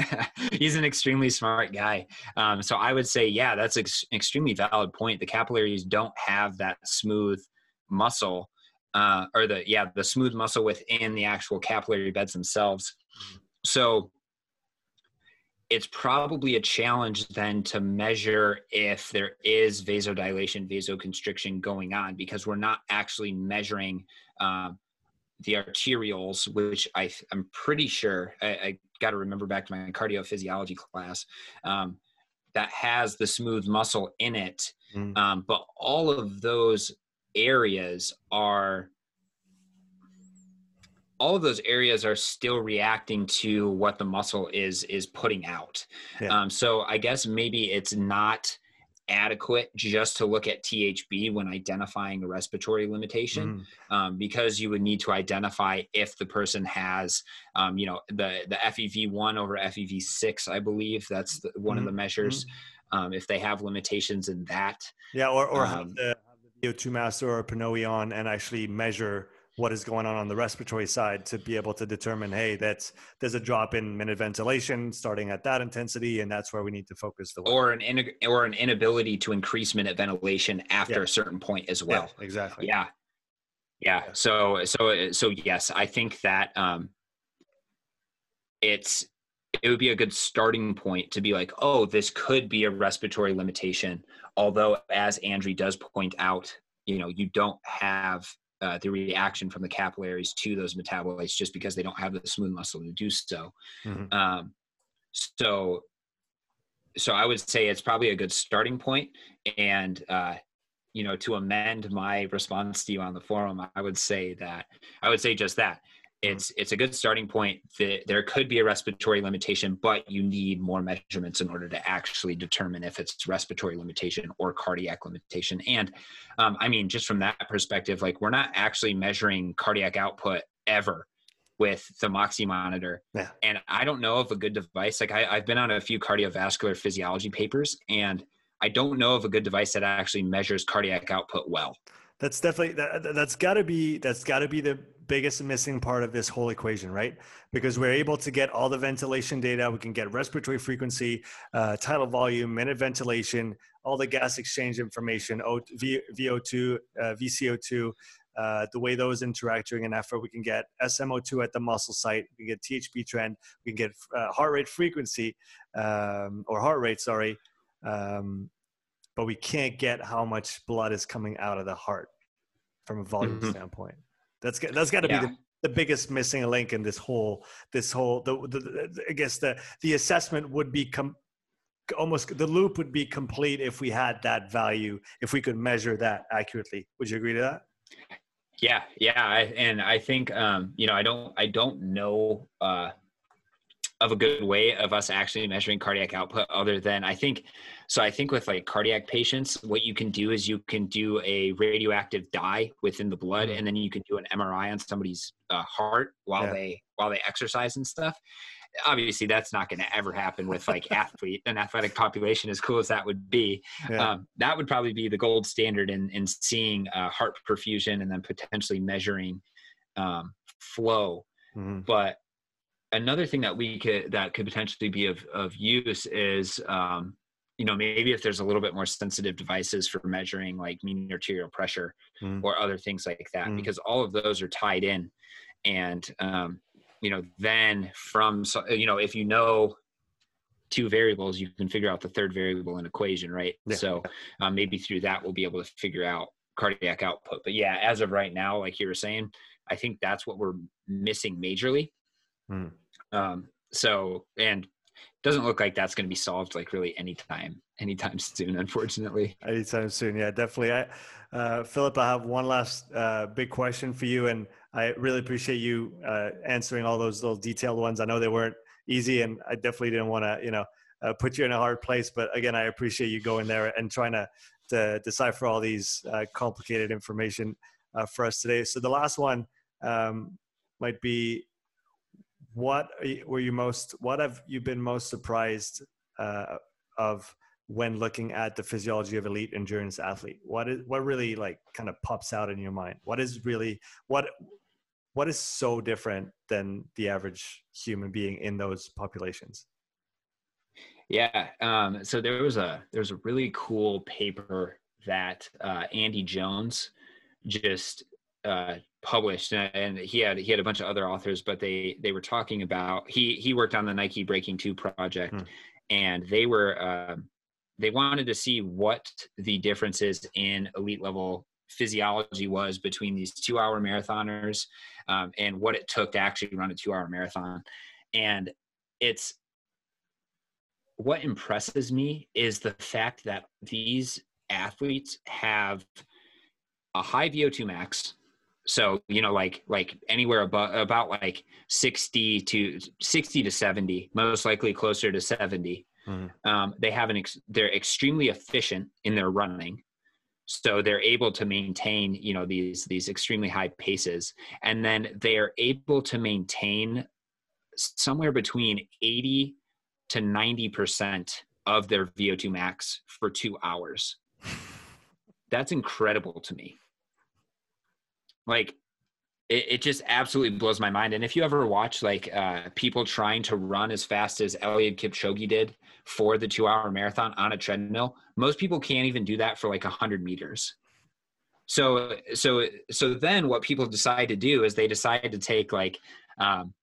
he's an extremely smart guy. Um, so I would say, yeah, that's an extremely valid point. The capillaries don't have that smooth muscle, uh, or the yeah the smooth muscle within the actual capillary beds themselves. So it's probably a challenge then to measure if there is vasodilation, vasoconstriction going on because we're not actually measuring um, the arterioles, which I, am pretty sure I, I got to remember back to my cardiophysiology class um, that has the smooth muscle in it. Mm. Um, but all of those areas are all of those areas are still reacting to what the muscle is is putting out. Yeah. Um, so I guess maybe it's not adequate just to look at THB when identifying a respiratory limitation, mm. um, because you would need to identify if the person has, um, you know, the the FEV1 over FEV6, I believe that's the, one mm. of the mm-hmm. measures. Mm. if they have limitations in that, yeah, or or have um, the, have the VO2 master or PNOE on and actually measure what is going on on the respiratory side to be able to determine hey that's there's a drop in minute ventilation starting at that intensity and that's where we need to focus the work. or an in, or an inability to increase minute ventilation after yeah. a certain point as well yeah, exactly yeah. yeah yeah so so so yes i think that um it's it would be a good starting point to be like oh this could be a respiratory limitation although as andri does point out you know you don't have uh, the reaction from the capillaries to those metabolites just because they don't have the smooth muscle to do so. Mm-hmm. Um, so, so I would say it's probably a good starting point. And uh, you know, to amend my response to you on the forum, I would say that I would say just that it's it's a good starting point that there could be a respiratory limitation but you need more measurements in order to actually determine if it's respiratory limitation or cardiac limitation. And um, i mean just from that perspective like we're not actually measuring cardiac output ever with the moxy monitor. Yeah. and i don't know of a good device like I, i've been on a few cardiovascular physiology papers and i don't know of a good device that actually measures cardiac output well. That's definitely that, that's got to be that's got to be the biggest missing part of this whole equation, right? Because we're able to get all the ventilation data. We can get respiratory frequency, uh, tidal volume, minute ventilation, all the gas exchange information, o, v, VO2, uh, VCO2, uh, the way those interact during an effort. We can get SMO2 at the muscle site. We can get THB trend. We can get uh, heart rate frequency um, or heart rate, sorry. Um, but we can't get how much blood is coming out of the heart from a volume mm-hmm. standpoint. That's that's got to yeah. be the, the biggest missing link in this whole this whole the, the, the I guess the the assessment would be com- almost the loop would be complete if we had that value if we could measure that accurately. Would you agree to that? Yeah, yeah, I, and I think um, you know I don't I don't know uh, of a good way of us actually measuring cardiac output other than I think so I think with like cardiac patients what you can do is you can do a radioactive dye within the blood mm-hmm. and then you can do an MRI on somebody's uh, heart while yeah. they while they exercise and stuff obviously that's not going to ever happen with like athlete an athletic population as cool as that would be yeah. um, that would probably be the gold standard in in seeing uh, heart perfusion and then potentially measuring um, flow mm-hmm. but another thing that we could that could potentially be of, of use is um, you know maybe if there's a little bit more sensitive devices for measuring like mean arterial pressure mm. or other things like that mm. because all of those are tied in and um, you know then from you know if you know two variables you can figure out the third variable in equation right yeah. so um, maybe through that we'll be able to figure out cardiac output but yeah as of right now like you were saying i think that's what we're missing majorly mm. Um, so, and doesn't look like that's going to be solved like really anytime, anytime soon, unfortunately. Anytime soon. Yeah, definitely. I, uh, Philip, I have one last uh, big question for you. And I really appreciate you uh, answering all those little detailed ones. I know they weren't easy and I definitely didn't want to, you know, uh, put you in a hard place, but again, I appreciate you going there and trying to, to decipher all these uh, complicated information uh, for us today. So the last one um, might be what were you most what have you been most surprised uh, of when looking at the physiology of elite endurance athlete? What is what really like kind of pops out in your mind? What is really what what is so different than the average human being in those populations? Yeah um, so there was a there's a really cool paper that uh, andy jones just uh, published and he had he had a bunch of other authors but they they were talking about he he worked on the nike breaking 2 project hmm. and they were uh, they wanted to see what the differences in elite level physiology was between these two hour marathoners um, and what it took to actually run a two hour marathon and it's what impresses me is the fact that these athletes have a high vo2 max so you know like like anywhere about about like 60 to 60 to 70 most likely closer to 70 mm-hmm. um, they have an ex- they're extremely efficient in their running. So they're able to maintain you know these these extremely high paces. And then they are able to maintain somewhere between 80 to 90 percent of their vo2 max for two hours. That's incredible to me like it, it just absolutely blows my mind. And if you ever watch like uh, people trying to run as fast as Eliud Kipchoge did for the two hour marathon on a treadmill, most people can't even do that for like a hundred meters. So, so, so then what people decide to do is they decide to take like, um,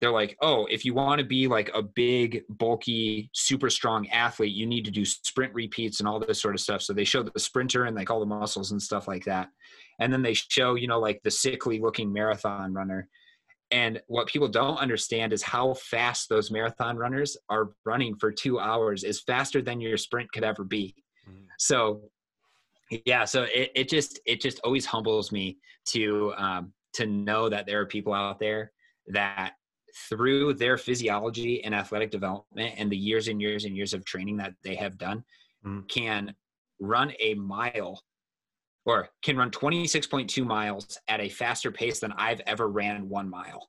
they're like, oh, if you want to be like a big, bulky, super strong athlete, you need to do sprint repeats and all this sort of stuff. So they show the sprinter and like all the muscles and stuff like that and then they show you know like the sickly looking marathon runner and what people don't understand is how fast those marathon runners are running for two hours is faster than your sprint could ever be mm-hmm. so yeah so it, it just it just always humbles me to um, to know that there are people out there that through their physiology and athletic development and the years and years and years of training that they have done mm. can run a mile or can run 26.2 miles at a faster pace than I've ever ran one mile.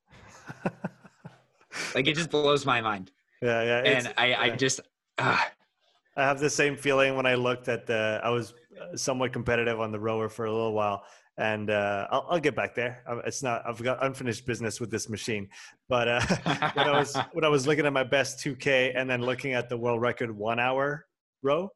like it just blows my mind. Yeah, yeah. And I, I just, uh, I have the same feeling when I looked at the. I was somewhat competitive on the rower for a little while, and uh, I'll, I'll, get back there. It's not. I've got unfinished business with this machine, but uh, when I was when I was looking at my best 2K and then looking at the world record one hour row,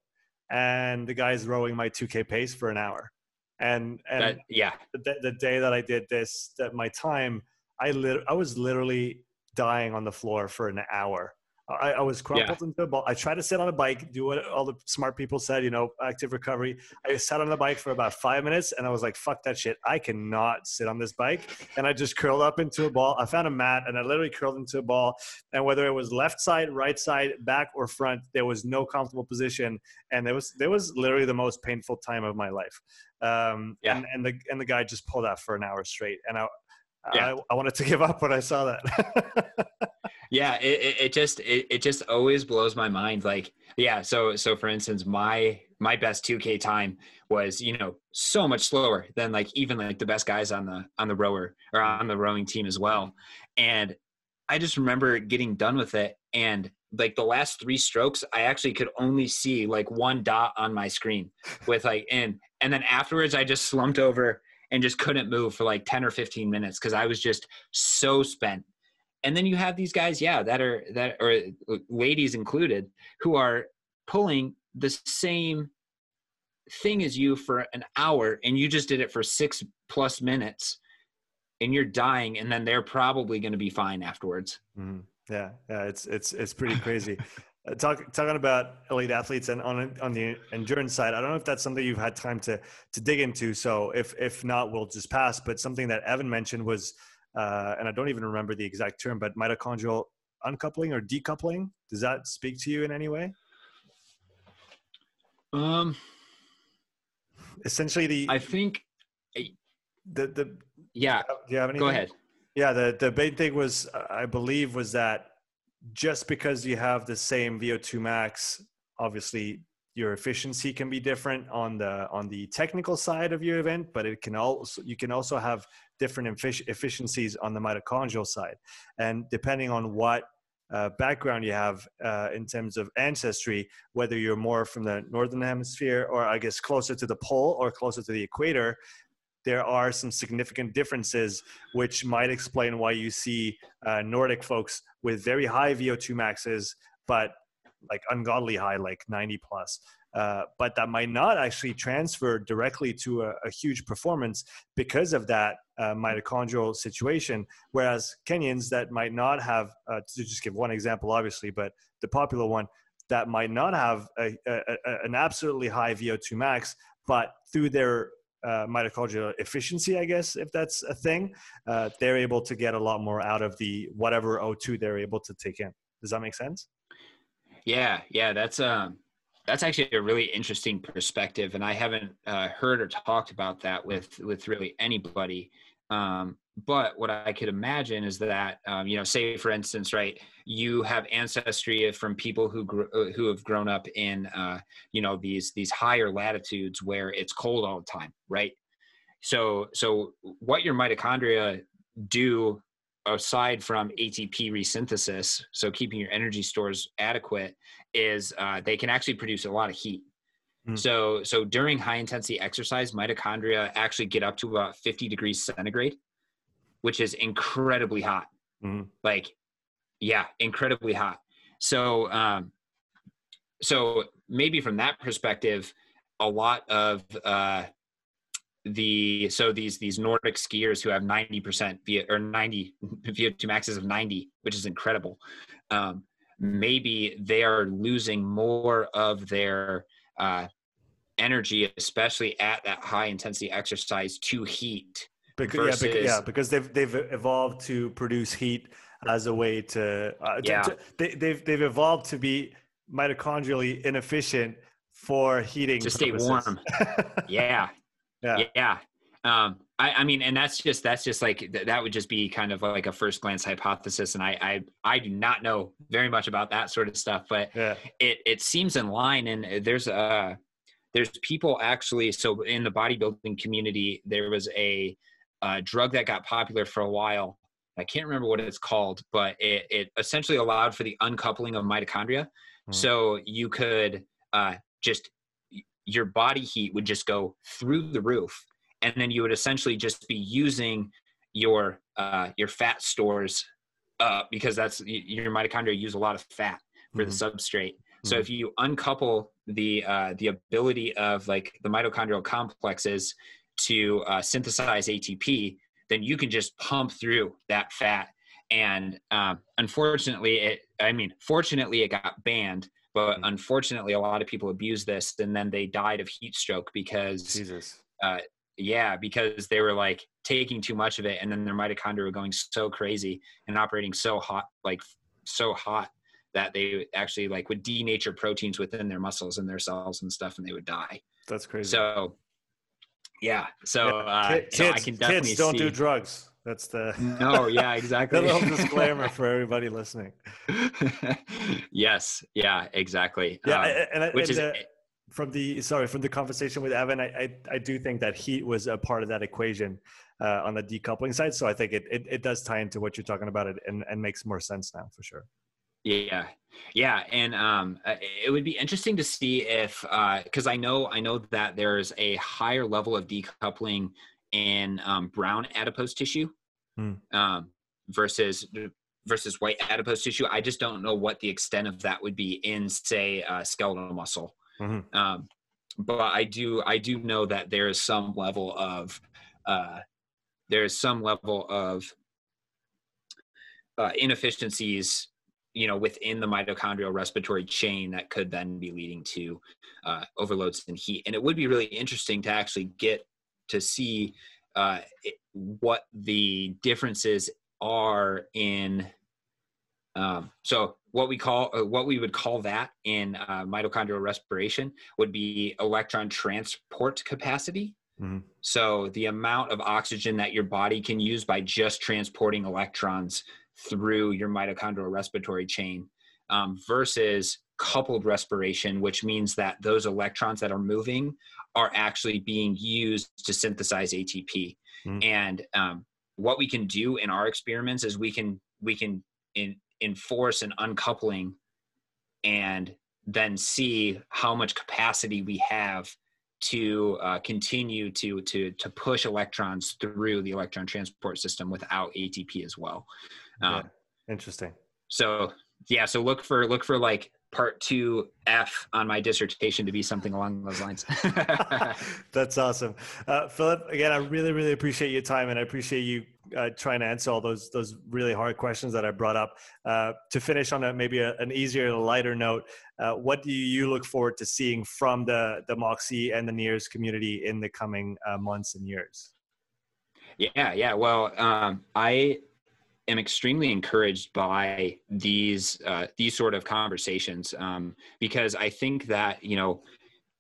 and the guy's rowing my 2K pace for an hour and and that, yeah. the, the, day that i did this that my time i lit i was literally dying on the floor for an hour I, I was crumpled yeah. into a ball. I tried to sit on a bike, do what all the smart people said, you know, active recovery. I sat on the bike for about five minutes and I was like, fuck that shit. I cannot sit on this bike. And I just curled up into a ball. I found a mat and I literally curled into a ball. And whether it was left side, right side, back, or front, there was no comfortable position. And there was there was literally the most painful time of my life. Um, yeah. and, and the and the guy just pulled out for an hour straight. And I yeah. I, I wanted to give up when I saw that. yeah it, it just it, it just always blows my mind like yeah so so for instance my my best 2k time was you know so much slower than like even like the best guys on the on the rower or on the rowing team as well. And i just remember getting done with it and like the last three strokes i actually could only see like one dot on my screen with like and and then afterwards i just slumped over and just couldn't move for like 10 or 15 minutes because i was just so spent and then you have these guys yeah that are that or ladies included who are pulling the same thing as you for an hour and you just did it for six plus minutes and you're dying and then they're probably going to be fine afterwards mm-hmm. yeah yeah it's it's it's pretty crazy uh, talk, talking about elite athletes and on on the endurance side i don't know if that's something you've had time to to dig into so if if not we'll just pass but something that evan mentioned was uh, and I don't even remember the exact term, but mitochondrial uncoupling or decoupling. Does that speak to you in any way? Um, essentially the. I think. The the. Yeah. Do you have anything? Go ahead. Yeah, the the main thing was I believe was that just because you have the same VO2 max, obviously your efficiency can be different on the on the technical side of your event but it can also you can also have different efficiencies on the mitochondrial side. And depending on what uh, background you have uh, in terms of ancestry whether you're more from the northern hemisphere or i guess closer to the pole or closer to the equator there are some significant differences which might explain why you see uh, nordic folks with very high vo2 maxes but like ungodly high, like 90 plus. Uh, but that might not actually transfer directly to a, a huge performance because of that uh, mitochondrial situation. Whereas Kenyans that might not have, uh, to just give one example, obviously, but the popular one that might not have a, a, an absolutely high VO2 max, but through their uh, mitochondrial efficiency, I guess, if that's a thing, uh, they're able to get a lot more out of the whatever O2 they're able to take in. Does that make sense? Yeah, yeah, that's um that's actually a really interesting perspective, and I haven't uh, heard or talked about that with with really anybody. Um, but what I could imagine is that um, you know, say for instance, right, you have ancestry from people who grew, uh, who have grown up in uh, you know these these higher latitudes where it's cold all the time, right? So so what your mitochondria do aside from ATP resynthesis, so keeping your energy stores adequate, is uh, they can actually produce a lot of heat. Mm. So, so during high intensity exercise, mitochondria actually get up to about 50 degrees centigrade, which is incredibly hot. Mm. Like, yeah, incredibly hot. So, um, so maybe from that perspective, a lot of uh, the so these these Nordic skiers who have 90% via or 90 VO2 maxes of 90, which is incredible. Um, maybe they are losing more of their uh, energy, especially at that high intensity exercise, to heat. Because, yeah, because, yeah, because they've they've evolved to produce heat as a way to, uh, yeah. To, to, they, they've they've evolved to be mitochondrially inefficient for heating to stay warm. yeah, yeah. Yeah. Um, I, I, mean, and that's just that's just like th- that would just be kind of like a first glance hypothesis, and I I, I do not know very much about that sort of stuff, but yeah. it it seems in line, and uh, there's uh there's people actually. So in the bodybuilding community, there was a, a drug that got popular for a while. I can't remember what it's called, but it, it essentially allowed for the uncoupling of mitochondria. Mm. So you could uh, just your body heat would just go through the roof and then you would essentially just be using your uh, your fat stores uh, because that's your mitochondria use a lot of fat for mm-hmm. the substrate mm-hmm. so if you uncouple the uh, the ability of like the mitochondrial complexes to uh, synthesize atp then you can just pump through that fat and um, unfortunately it i mean fortunately it got banned but mm. unfortunately, a lot of people abuse this, and then they died of heat stroke because Jesus. Uh, yeah, because they were like taking too much of it, and then their mitochondria were going so crazy and operating so hot, like so hot that they actually like would denature proteins within their muscles and their cells and stuff, and they would die. That's crazy. So, yeah. So, yeah. Uh, kids, so I can definitely kids don't see. do drugs. That's the no, yeah, exactly. little disclaimer for everybody listening. yes, yeah, exactly. Yeah, um, and, and, which and, is uh, from the sorry from the conversation with Evan, I, I, I do think that heat was a part of that equation uh, on the decoupling side. So I think it, it it does tie into what you're talking about, it and and makes more sense now for sure. Yeah, yeah, and um, uh, it would be interesting to see if because uh, I know I know that there's a higher level of decoupling in um, brown adipose tissue mm. um, versus versus white adipose tissue. I just don't know what the extent of that would be in, say, uh, skeletal muscle. Mm-hmm. Um, but I do I do know that there is some level of uh, there is some level of uh, inefficiencies you know within the mitochondrial respiratory chain that could then be leading to uh, overloads and heat and it would be really interesting to actually get to see uh, what the differences are in um, so what we call uh, what we would call that in uh, mitochondrial respiration would be electron transport capacity mm-hmm. so the amount of oxygen that your body can use by just transporting electrons through your mitochondrial respiratory chain um, versus coupled respiration, which means that those electrons that are moving are actually being used to synthesize ATP. Mm. And um, what we can do in our experiments is we can we can in, enforce an uncoupling and then see how much capacity we have to uh, continue to to to push electrons through the electron transport system without ATP as well. Um, yeah. Interesting. So yeah, so look for look for like part two F on my dissertation to be something along those lines. That's awesome, uh, Philip. Again, I really really appreciate your time and I appreciate you uh, trying to answer all those those really hard questions that I brought up. Uh, to finish on a maybe a, an easier, lighter note, uh, what do you look forward to seeing from the the Moxy and the NIRS community in the coming uh, months and years? Yeah, yeah. Well, um, I am extremely encouraged by these uh, these sort of conversations um, because I think that you know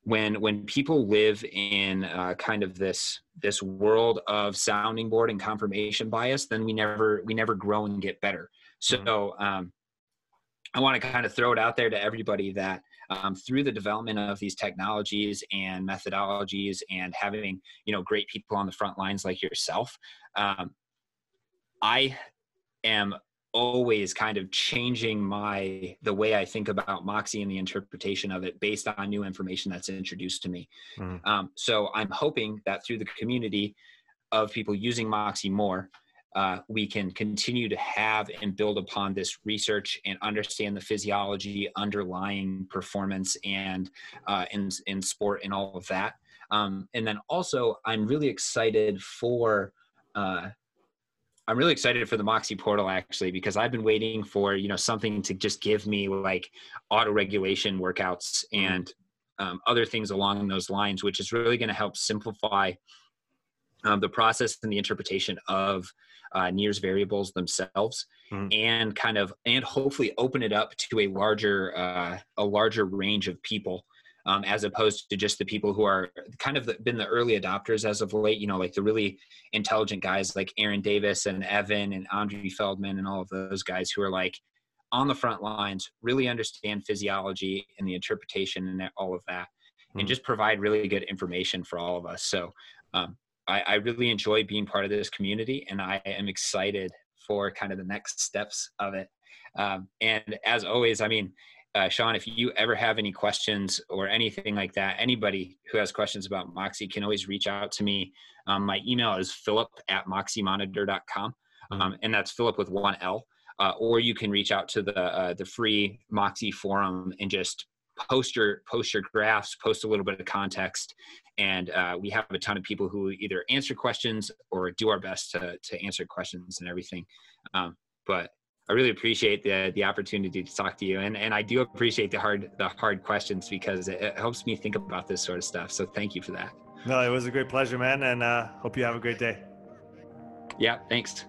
when when people live in uh, kind of this this world of sounding board and confirmation bias, then we never we never grow and get better. So mm-hmm. um, I want to kind of throw it out there to everybody that um, through the development of these technologies and methodologies and having you know great people on the front lines like yourself, um, I am always kind of changing my the way I think about Moxy and the interpretation of it based on new information that's introduced to me. Mm. Um, so I'm hoping that through the community of people using Moxy more, uh, we can continue to have and build upon this research and understand the physiology underlying performance and uh, in in sport and all of that. Um, and then also, I'm really excited for. Uh, I'm really excited for the Moxy portal actually because I've been waiting for you know something to just give me like auto regulation workouts mm-hmm. and um, other things along those lines, which is really going to help simplify um, the process and the interpretation of uh, NIRS variables themselves, mm-hmm. and kind of and hopefully open it up to a larger uh, a larger range of people um, as opposed to just the people who are kind of the, been the early adopters as of late. You know, like the really intelligent guys like Aaron Davis and Evan and Andri Feldmann and all of those guys who are like on the front lines, really understand physiology and the interpretation and all of that, mm-hmm. and hmm. just provide really good information for all of us. So. Um, I, I really enjoy being part of this community, and I am excited for kind of the next steps of it. Um, and as always, I mean, uh, Sean, if you ever have any questions or anything like that, anybody who has questions about Moxy can always reach out to me. Um, my email is philip at moxymonitor.com, mm-hmm. um, and that's Philip with one L. Uh, or you can reach out to the uh, the free Moxy forum and just post your post your graphs, post a little bit of context, and uh, we have a ton of people who either answer questions or do our best to to answer questions and everything. Um, but I really appreciate the the opportunity to talk to you, and and I do appreciate the hard the hard questions because it, it helps me think about this sort of stuff. So thank you for that. No, it was a great pleasure, man, and uh, hope you have a great day. Yeah, thanks.